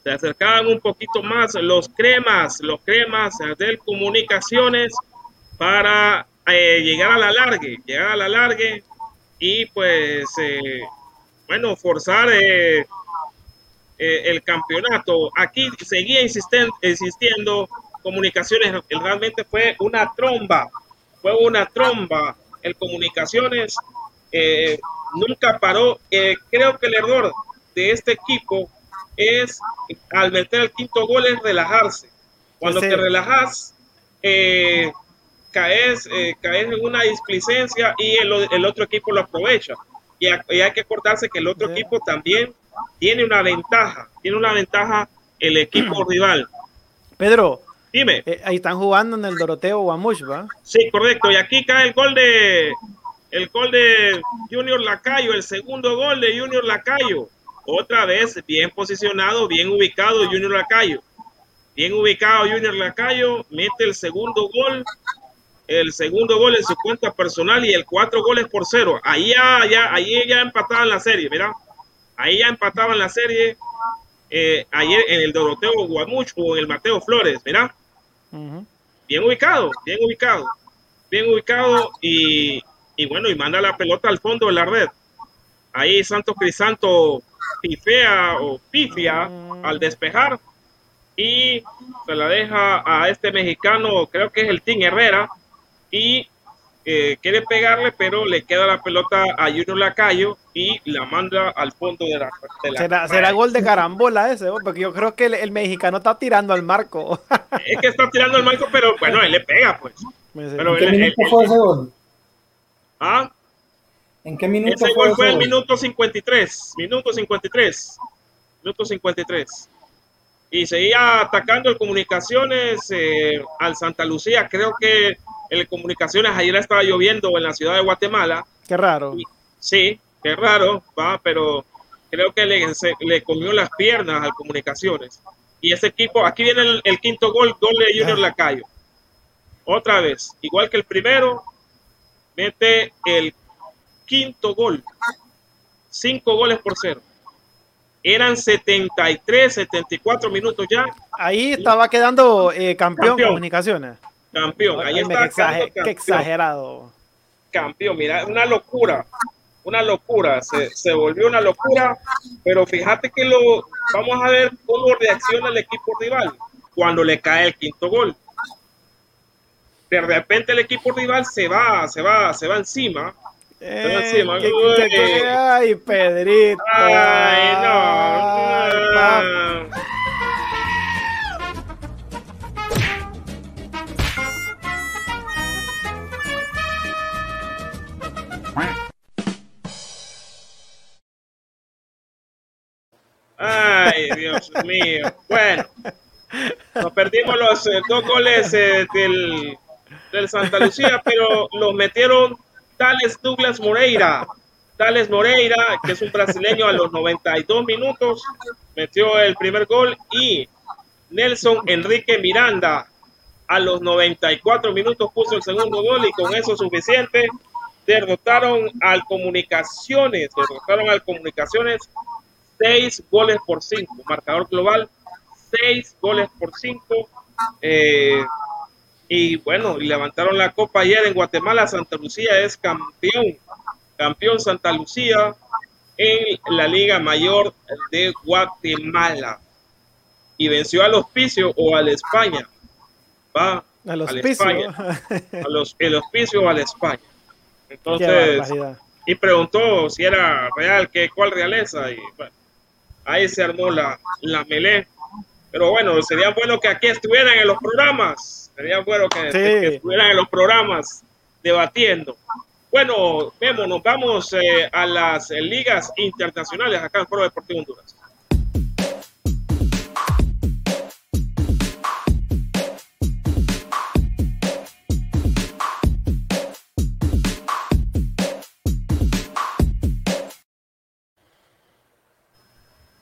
se acercaban un poquito más los cremas, los cremas del comunicaciones para eh, llegar a la largue, llegar a la largue y pues eh, bueno, forzar eh, el campeonato. Aquí seguía insistiendo comunicaciones, realmente fue una tromba, fue una tromba. El comunicaciones nunca paró. creo que el error de este equipo es al meter el quinto gol es relajarse. Cuando te relajas, caes, caes en una displicencia y el otro equipo lo aprovecha y, hay que acordarse que el otro equipo también tiene una ventaja, tiene una ventaja el equipo rival. Pedro, dime. Eh, ahí están jugando en el Doroteo Guamuch, ¿va? Sí, correcto. Y aquí cae el gol de el gol de Junior Lacayo, el segundo gol de Junior Lacayo. Otra vez bien posicionado, bien ubicado Junior Lacayo. Bien ubicado Junior Lacayo, mete el segundo gol el segundo gol en su cuenta personal y el cuatro goles por cero. Ahí ya, ya, ahí ya empataban la serie, mira. Ahí ya empataban la serie eh, ayer en el Doroteo Guamuch o en el Mateo Flores, mira. Bien ubicado, bien ubicado, bien ubicado y, y, bueno, y manda la pelota al fondo de la red. Ahí Santos Crisanto pifea o pifia al despejar y se la deja a este mexicano, creo que es el Team Herrera, y eh, quiere pegarle, pero le queda la pelota a Junior Lacayo y la manda al fondo de la. ¿Será, ¿Será, gol de carambola ese? Porque yo creo que el, mexicano está tirando al marco. es que está tirando al marco, pero bueno, él le pega, pues. Pero ¿En qué minuto fue ese gol? ¿Ah? ¿En qué minuto ese fue gol fue el minuto 53. Minuto 53. Minuto 53. Y seguía atacando el Comunicaciones eh, al Santa Lucía. Creo que el Comunicaciones ayer estaba lloviendo en la ciudad de Guatemala. Qué raro. sí, qué raro, va, pero creo que le, le, comió las piernas al Comunicaciones. Y ese equipo, aquí viene el, quinto gol, gol de Junior ah. Lacayo. Otra vez, igual que el primero, mete el quinto gol. Cinco goles por cero. Eran 73, 74 minutos ya. Ahí estaba quedando eh, campeón, comunicaciones. Campeón, ahí está. Qué exagerado. Campeón, mira, una locura una locura, se, se, volvió una locura, pero fíjate que lo vamos a ver cómo reacciona el equipo rival cuando le cae el quinto gol. De repente el equipo rival se va, se va, se va encima. Ay, Pedrito. Ay, no. Ay, Dios mío. Bueno, nos perdimos los eh, dos goles eh, del, del, Santa Lucía, pero los metieron Tales Douglas Moreira. Tales Moreira, que es un brasileño a los 92 minutos, metió el primer gol y Nelson Enrique Miranda a los 94 minutos puso el segundo gol y con eso suficiente derrotaron al Comunicaciones, derrotaron al Comunicaciones seis goles por cinco, marcador global, seis goles por cinco. Eh, y bueno, levantaron la copa ayer en Guatemala. Santa Lucía es campeón, campeón Santa Lucía en la Liga Mayor de Guatemala. Y venció al hospicio o al España. Va al hospicio. A los, el hospicio o al España. Entonces, y preguntó si era real, que cuál realeza. Y bueno, ahí se armó la, la melé. Pero bueno, sería bueno que aquí estuvieran en los programas. Sería bueno que, estuvieran en los programas debatiendo. Bueno, vemos, nos vamos eh, a las ligas internacionales acá en Foro Deportivo Honduras.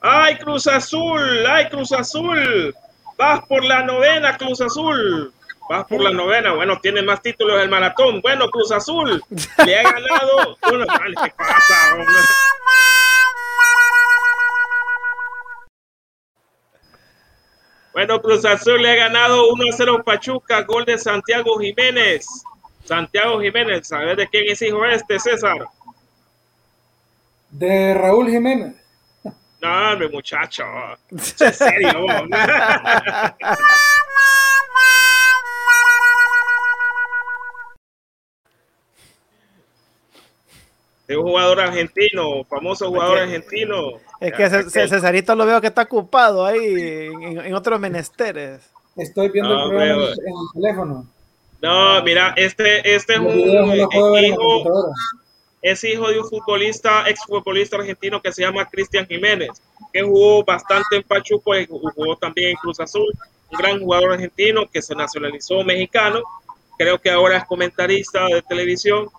¡Ay, Cruz Azul! ¡Ay, Cruz Azul! Vas por la novena, Cruz Azul. Vas por la novena. Bueno, tiene más títulos del maratón. Bueno, Cruz Azul le ha ganado. Bueno, ¿qué pasa? Bueno, Cruz Azul le ha ganado 1 a 0 Pachuca, gol de Santiago Jiménez. Santiago Jiménez, ¿sabes de quién es hijo este, César? De Raúl Jiménez. No, mi muchacho. En serio. es un jugador argentino, famoso jugador argentino. Es que Cesarito lo veo que está ocupado ahí en, otros menesteres. Estoy viendo el programa en, el teléfono. No, mira, este, este es un hijo, es hijo de un futbolista, ex futbolista argentino que se llama Cristian Jiménez, que jugó bastante en Pachuco y jugó también en Cruz Azul, un gran jugador argentino que se nacionalizó mexicano, creo que ahora es comentarista de televisión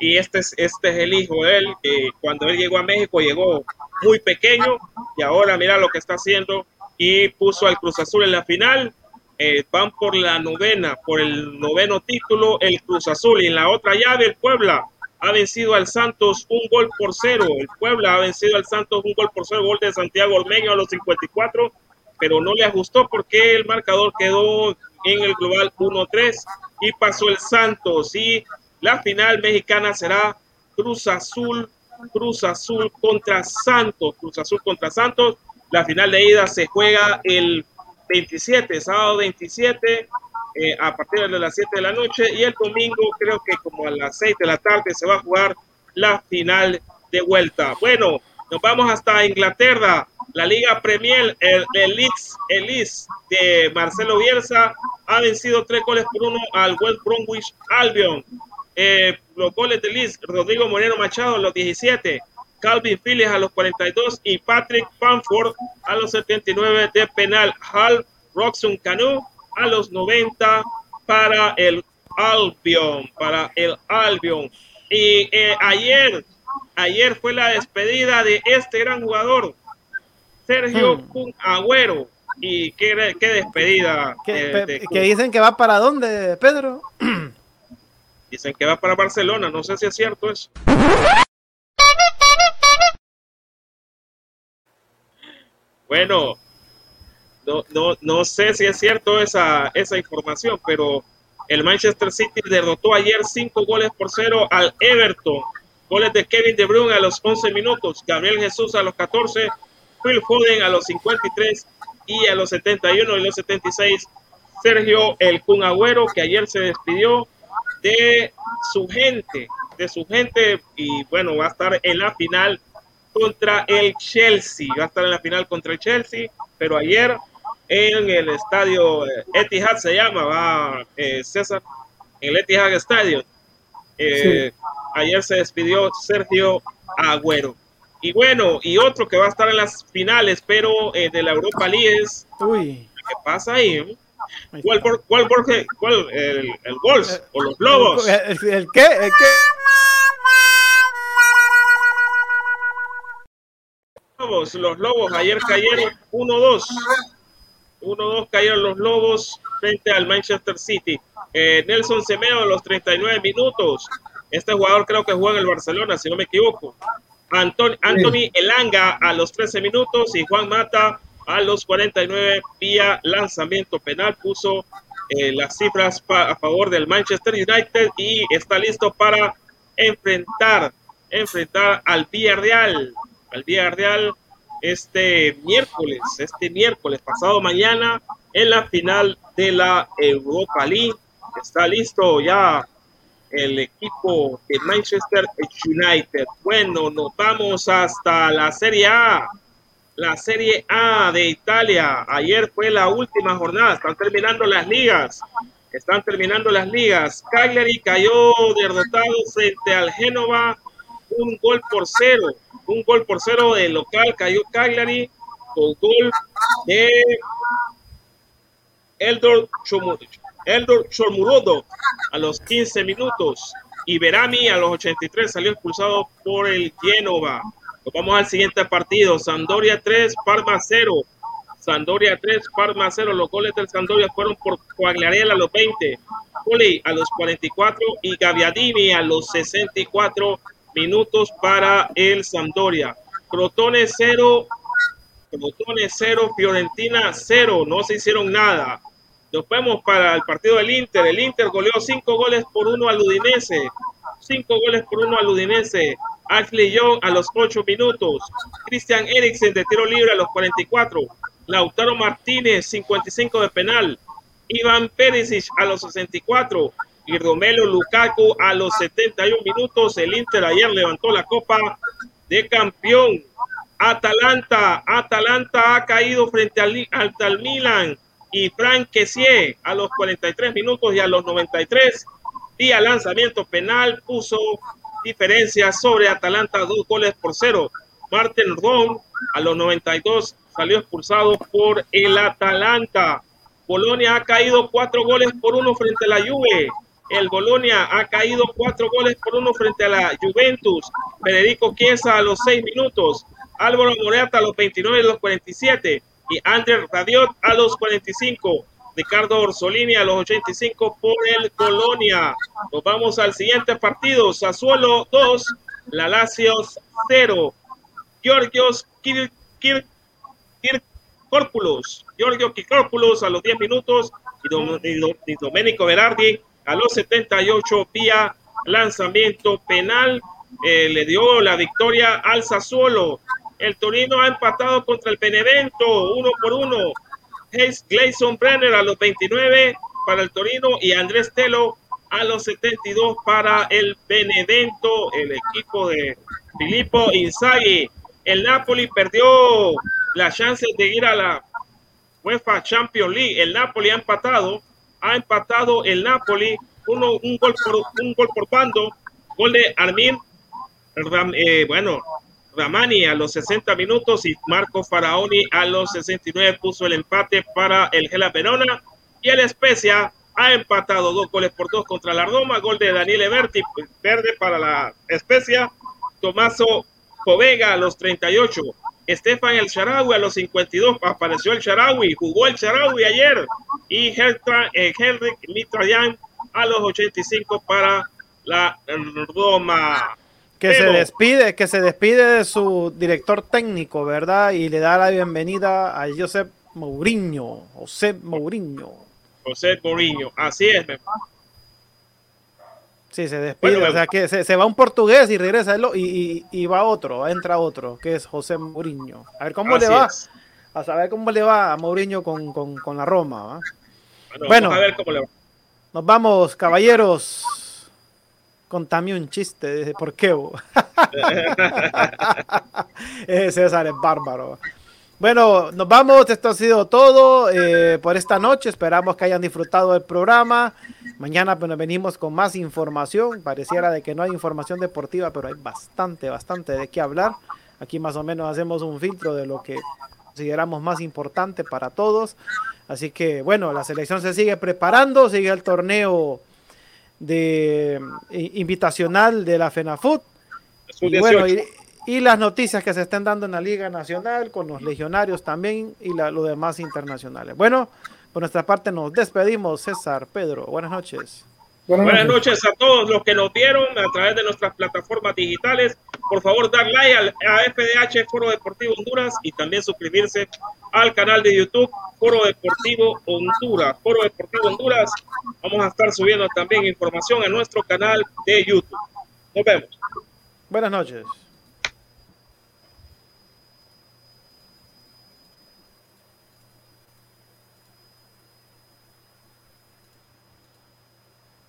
y este es, este es el hijo de él, que cuando él llegó a México llegó muy pequeño y ahora mira lo que está haciendo y puso al Cruz Azul en la final. Eh, van por la novena, por el noveno título, el Cruz Azul y en la otra llave el Puebla ha vencido al Santos un gol por cero. El Puebla ha vencido al Santos un gol por cero, gol de Santiago Ormeño a los 54, pero no le ajustó porque el marcador quedó en el global 1-3 y pasó el Santos. Y la final mexicana será Cruz Azul, Cruz Azul contra Santos, Cruz Azul contra Santos. La final de ida se juega el 27, sábado 27 eh, a partir de las 7 de la noche y el domingo creo que como a las 6 de la tarde se va a jugar la final de vuelta. Bueno, nos vamos hasta Inglaterra. La Liga Premier, el, el Leeds, el Leeds de Marcelo Bielsa ha vencido tres goles por uno al West Bromwich Albion. Eh, los goles de Leeds, Rodrigo Moreno Machado, los 17. Calvin Phillips a los 42 y Patrick Fanford a los 79 de penal. Hal Roxon Canu a los 90 para el Albion, para el Albion. Y eh, ayer, ayer fue la despedida de este gran jugador, Sergio hmm. Agüero. Y qué, qué despedida. que dicen que va para dónde, Pedro? Dicen que va para Barcelona, no sé si es cierto eso. Bueno, no, no, no sé si es cierto esa, esa información, pero el Manchester City derrotó ayer cinco goles por cero al Everton. Goles de Kevin De Bruyne a los 11 minutos, Gabriel Jesús a los 14, Phil Foden a los 53 y a los 71 y los 76 Sergio El Kun Agüero, que ayer se despidió de su gente, de su gente y bueno, va a estar en la final contra el Chelsea, va a estar en la final contra el Chelsea, pero ayer en el estadio eh, Etihad se llama, va eh, César, en el Etihad Stadium. Eh, ayer se despidió Sergio Agüero. Y bueno, y otro que va a estar en las finales, pero de la Europa League es... Uy. ¿Qué pasa ahí? ¿Cuál, cuál, cuál, el, el Wolves o los Lobos? ¿El, el, qué? ¿El qué? Lobos, los Lobos ayer cayeron 1-2. 1-2 cayeron los Lobos frente al Manchester City. Eh, Nelson Semeo a los 39 minutos. Este jugador creo que juega en el Barcelona, si no me equivoco. Anthony, Anthony Elanga a los 13 minutos y Juan Mata a los 49 vía lanzamiento penal. Puso eh, las cifras a favor del Manchester United y está listo para enfrentar, enfrentar al Villarreal, al Villarreal este miércoles, este miércoles pasado mañana en la final de la Europa League. Está listo ya el equipo de Manchester United. Bueno, nos vamos hasta la Serie A la Serie A de Italia. Ayer fue la última jornada, están terminando las ligas. Están terminando las ligas. Cagliari cayó derrotado frente al Génova, un gol por cero. Un gol por cero de local cayó Cagliari con gol de Eldor Chormurodo a los 15 minutos y Verami a los 83 salió expulsado por el Génova vamos al siguiente partido. Sandoria 3, Parma 0. Sandoria 3, Parma 0. Los goles del Sandoria fueron por Coagliarela a los 20, Poli a los 44 y Gaviadini a los 64 minutos para el Sandoria. Crotone 0, Crotone 0, Fiorentina 0. No se hicieron nada. Nos vemos para el partido del Inter. El Inter goleó 5 goles por 1 al Udinese. 5 goles por 1 al Udinese. Ashley Young a los 8 minutos. Christian Eriksen de tiro libre a los 44. Lautaro Martínez, 55 de penal. Iván Perisic a los 64. Y Romelo Lukaku a los 71 minutos. El Inter ayer levantó la copa de campeón. Atalanta, Atalanta ha caído frente al, al, Milan y Frank Kessie a los 43 minutos y a los 93 vía lanzamiento penal puso diferencia sobre Atalanta, dos goles por cero. Martin Ron a los 92 salió expulsado por el Atalanta. Bolonia ha caído cuatro goles por uno frente a la Juve. El Bolonia ha caído cuatro goles por uno frente a la Juventus. Federico Chiesa a los seis minutos. Álvaro Morata a los 29 y los 47. Y Andrés Radiot a los 45. Ricardo Orsolini a los 85 por el Colonia. Nos vamos al siguiente partido. Sassuolo 2, la Lazio 0. Georgios Kir, Giorgio Kirkorpulos a los 10 minutos y, Domenico Berardi a los 78 vía lanzamiento penal. Eh, le dio la victoria al Sassuolo. El Torino ha empatado contra el Benevento, uno por uno. Gleison Brenner a los 29 para el Torino y Andrés Telo a los 72 para el Benevento, el equipo de Filippo Inzaghi. El Napoli perdió la chance de ir a la UEFA Champions League. El Napoli ha empatado, ha empatado el Napoli, uno, un, gol por, un gol por bando, gol de Armin, eh, bueno, Ramani a los 60 minutos y Marco Faraoni a los 69 puso el empate para el Gela Verona. Y el Especia ha empatado dos goles por dos contra la Ardoma, gol de Daniel Everti, verde para la Especia, Tomaso Povega a los 38, Estefan El Sharawi a los 52, apareció el Sharawi, jugó el Sharawi ayer, y eh, Henrik Mitrayan a los 85 para la Roma. Que se despide, que se despide de su director técnico, ¿verdad? Y le da la bienvenida a Josep Mourinho, José Mourinho. José Mourinho, así es, Sí, se despide, o sea que se, va un portugués y regresa y, y, va otro, entra otro, que es José Mourinho. A ver cómo le va, a saber cómo le va a Mourinho con, con, la Roma. Bueno, a ver cómo le va. Nos vamos, caballeros. Contame un chiste, ¿por qué? César es bárbaro. Bueno, nos vamos. Esto ha sido todo eh, por esta noche. Esperamos que hayan disfrutado del programa. Mañana pues, venimos con más información. Pareciera de que no hay información deportiva, pero hay bastante, bastante de qué hablar. Aquí más o menos hacemos un filtro de lo que consideramos más importante para todos. Así que bueno, la selección se sigue preparando, sigue el torneo de eh, invitacional de la FENAFUT. Y bueno, y las noticias que se estén dando en la Liga Nacional, con los legionarios también y los demás internacionales. Bueno, por nuestra parte nos despedimos, César, Pedro, buenas noches. Buenas, noches a todos los que nos vieron a través de nuestras plataformas digitales. Por favor, dar like al, a FDH Foro Deportivo Honduras y también suscribirse al canal de YouTube Foro Deportivo Honduras. Foro Deportivo Honduras. Vamos a estar subiendo también información en nuestro canal de YouTube. Nos vemos. Buenas noches.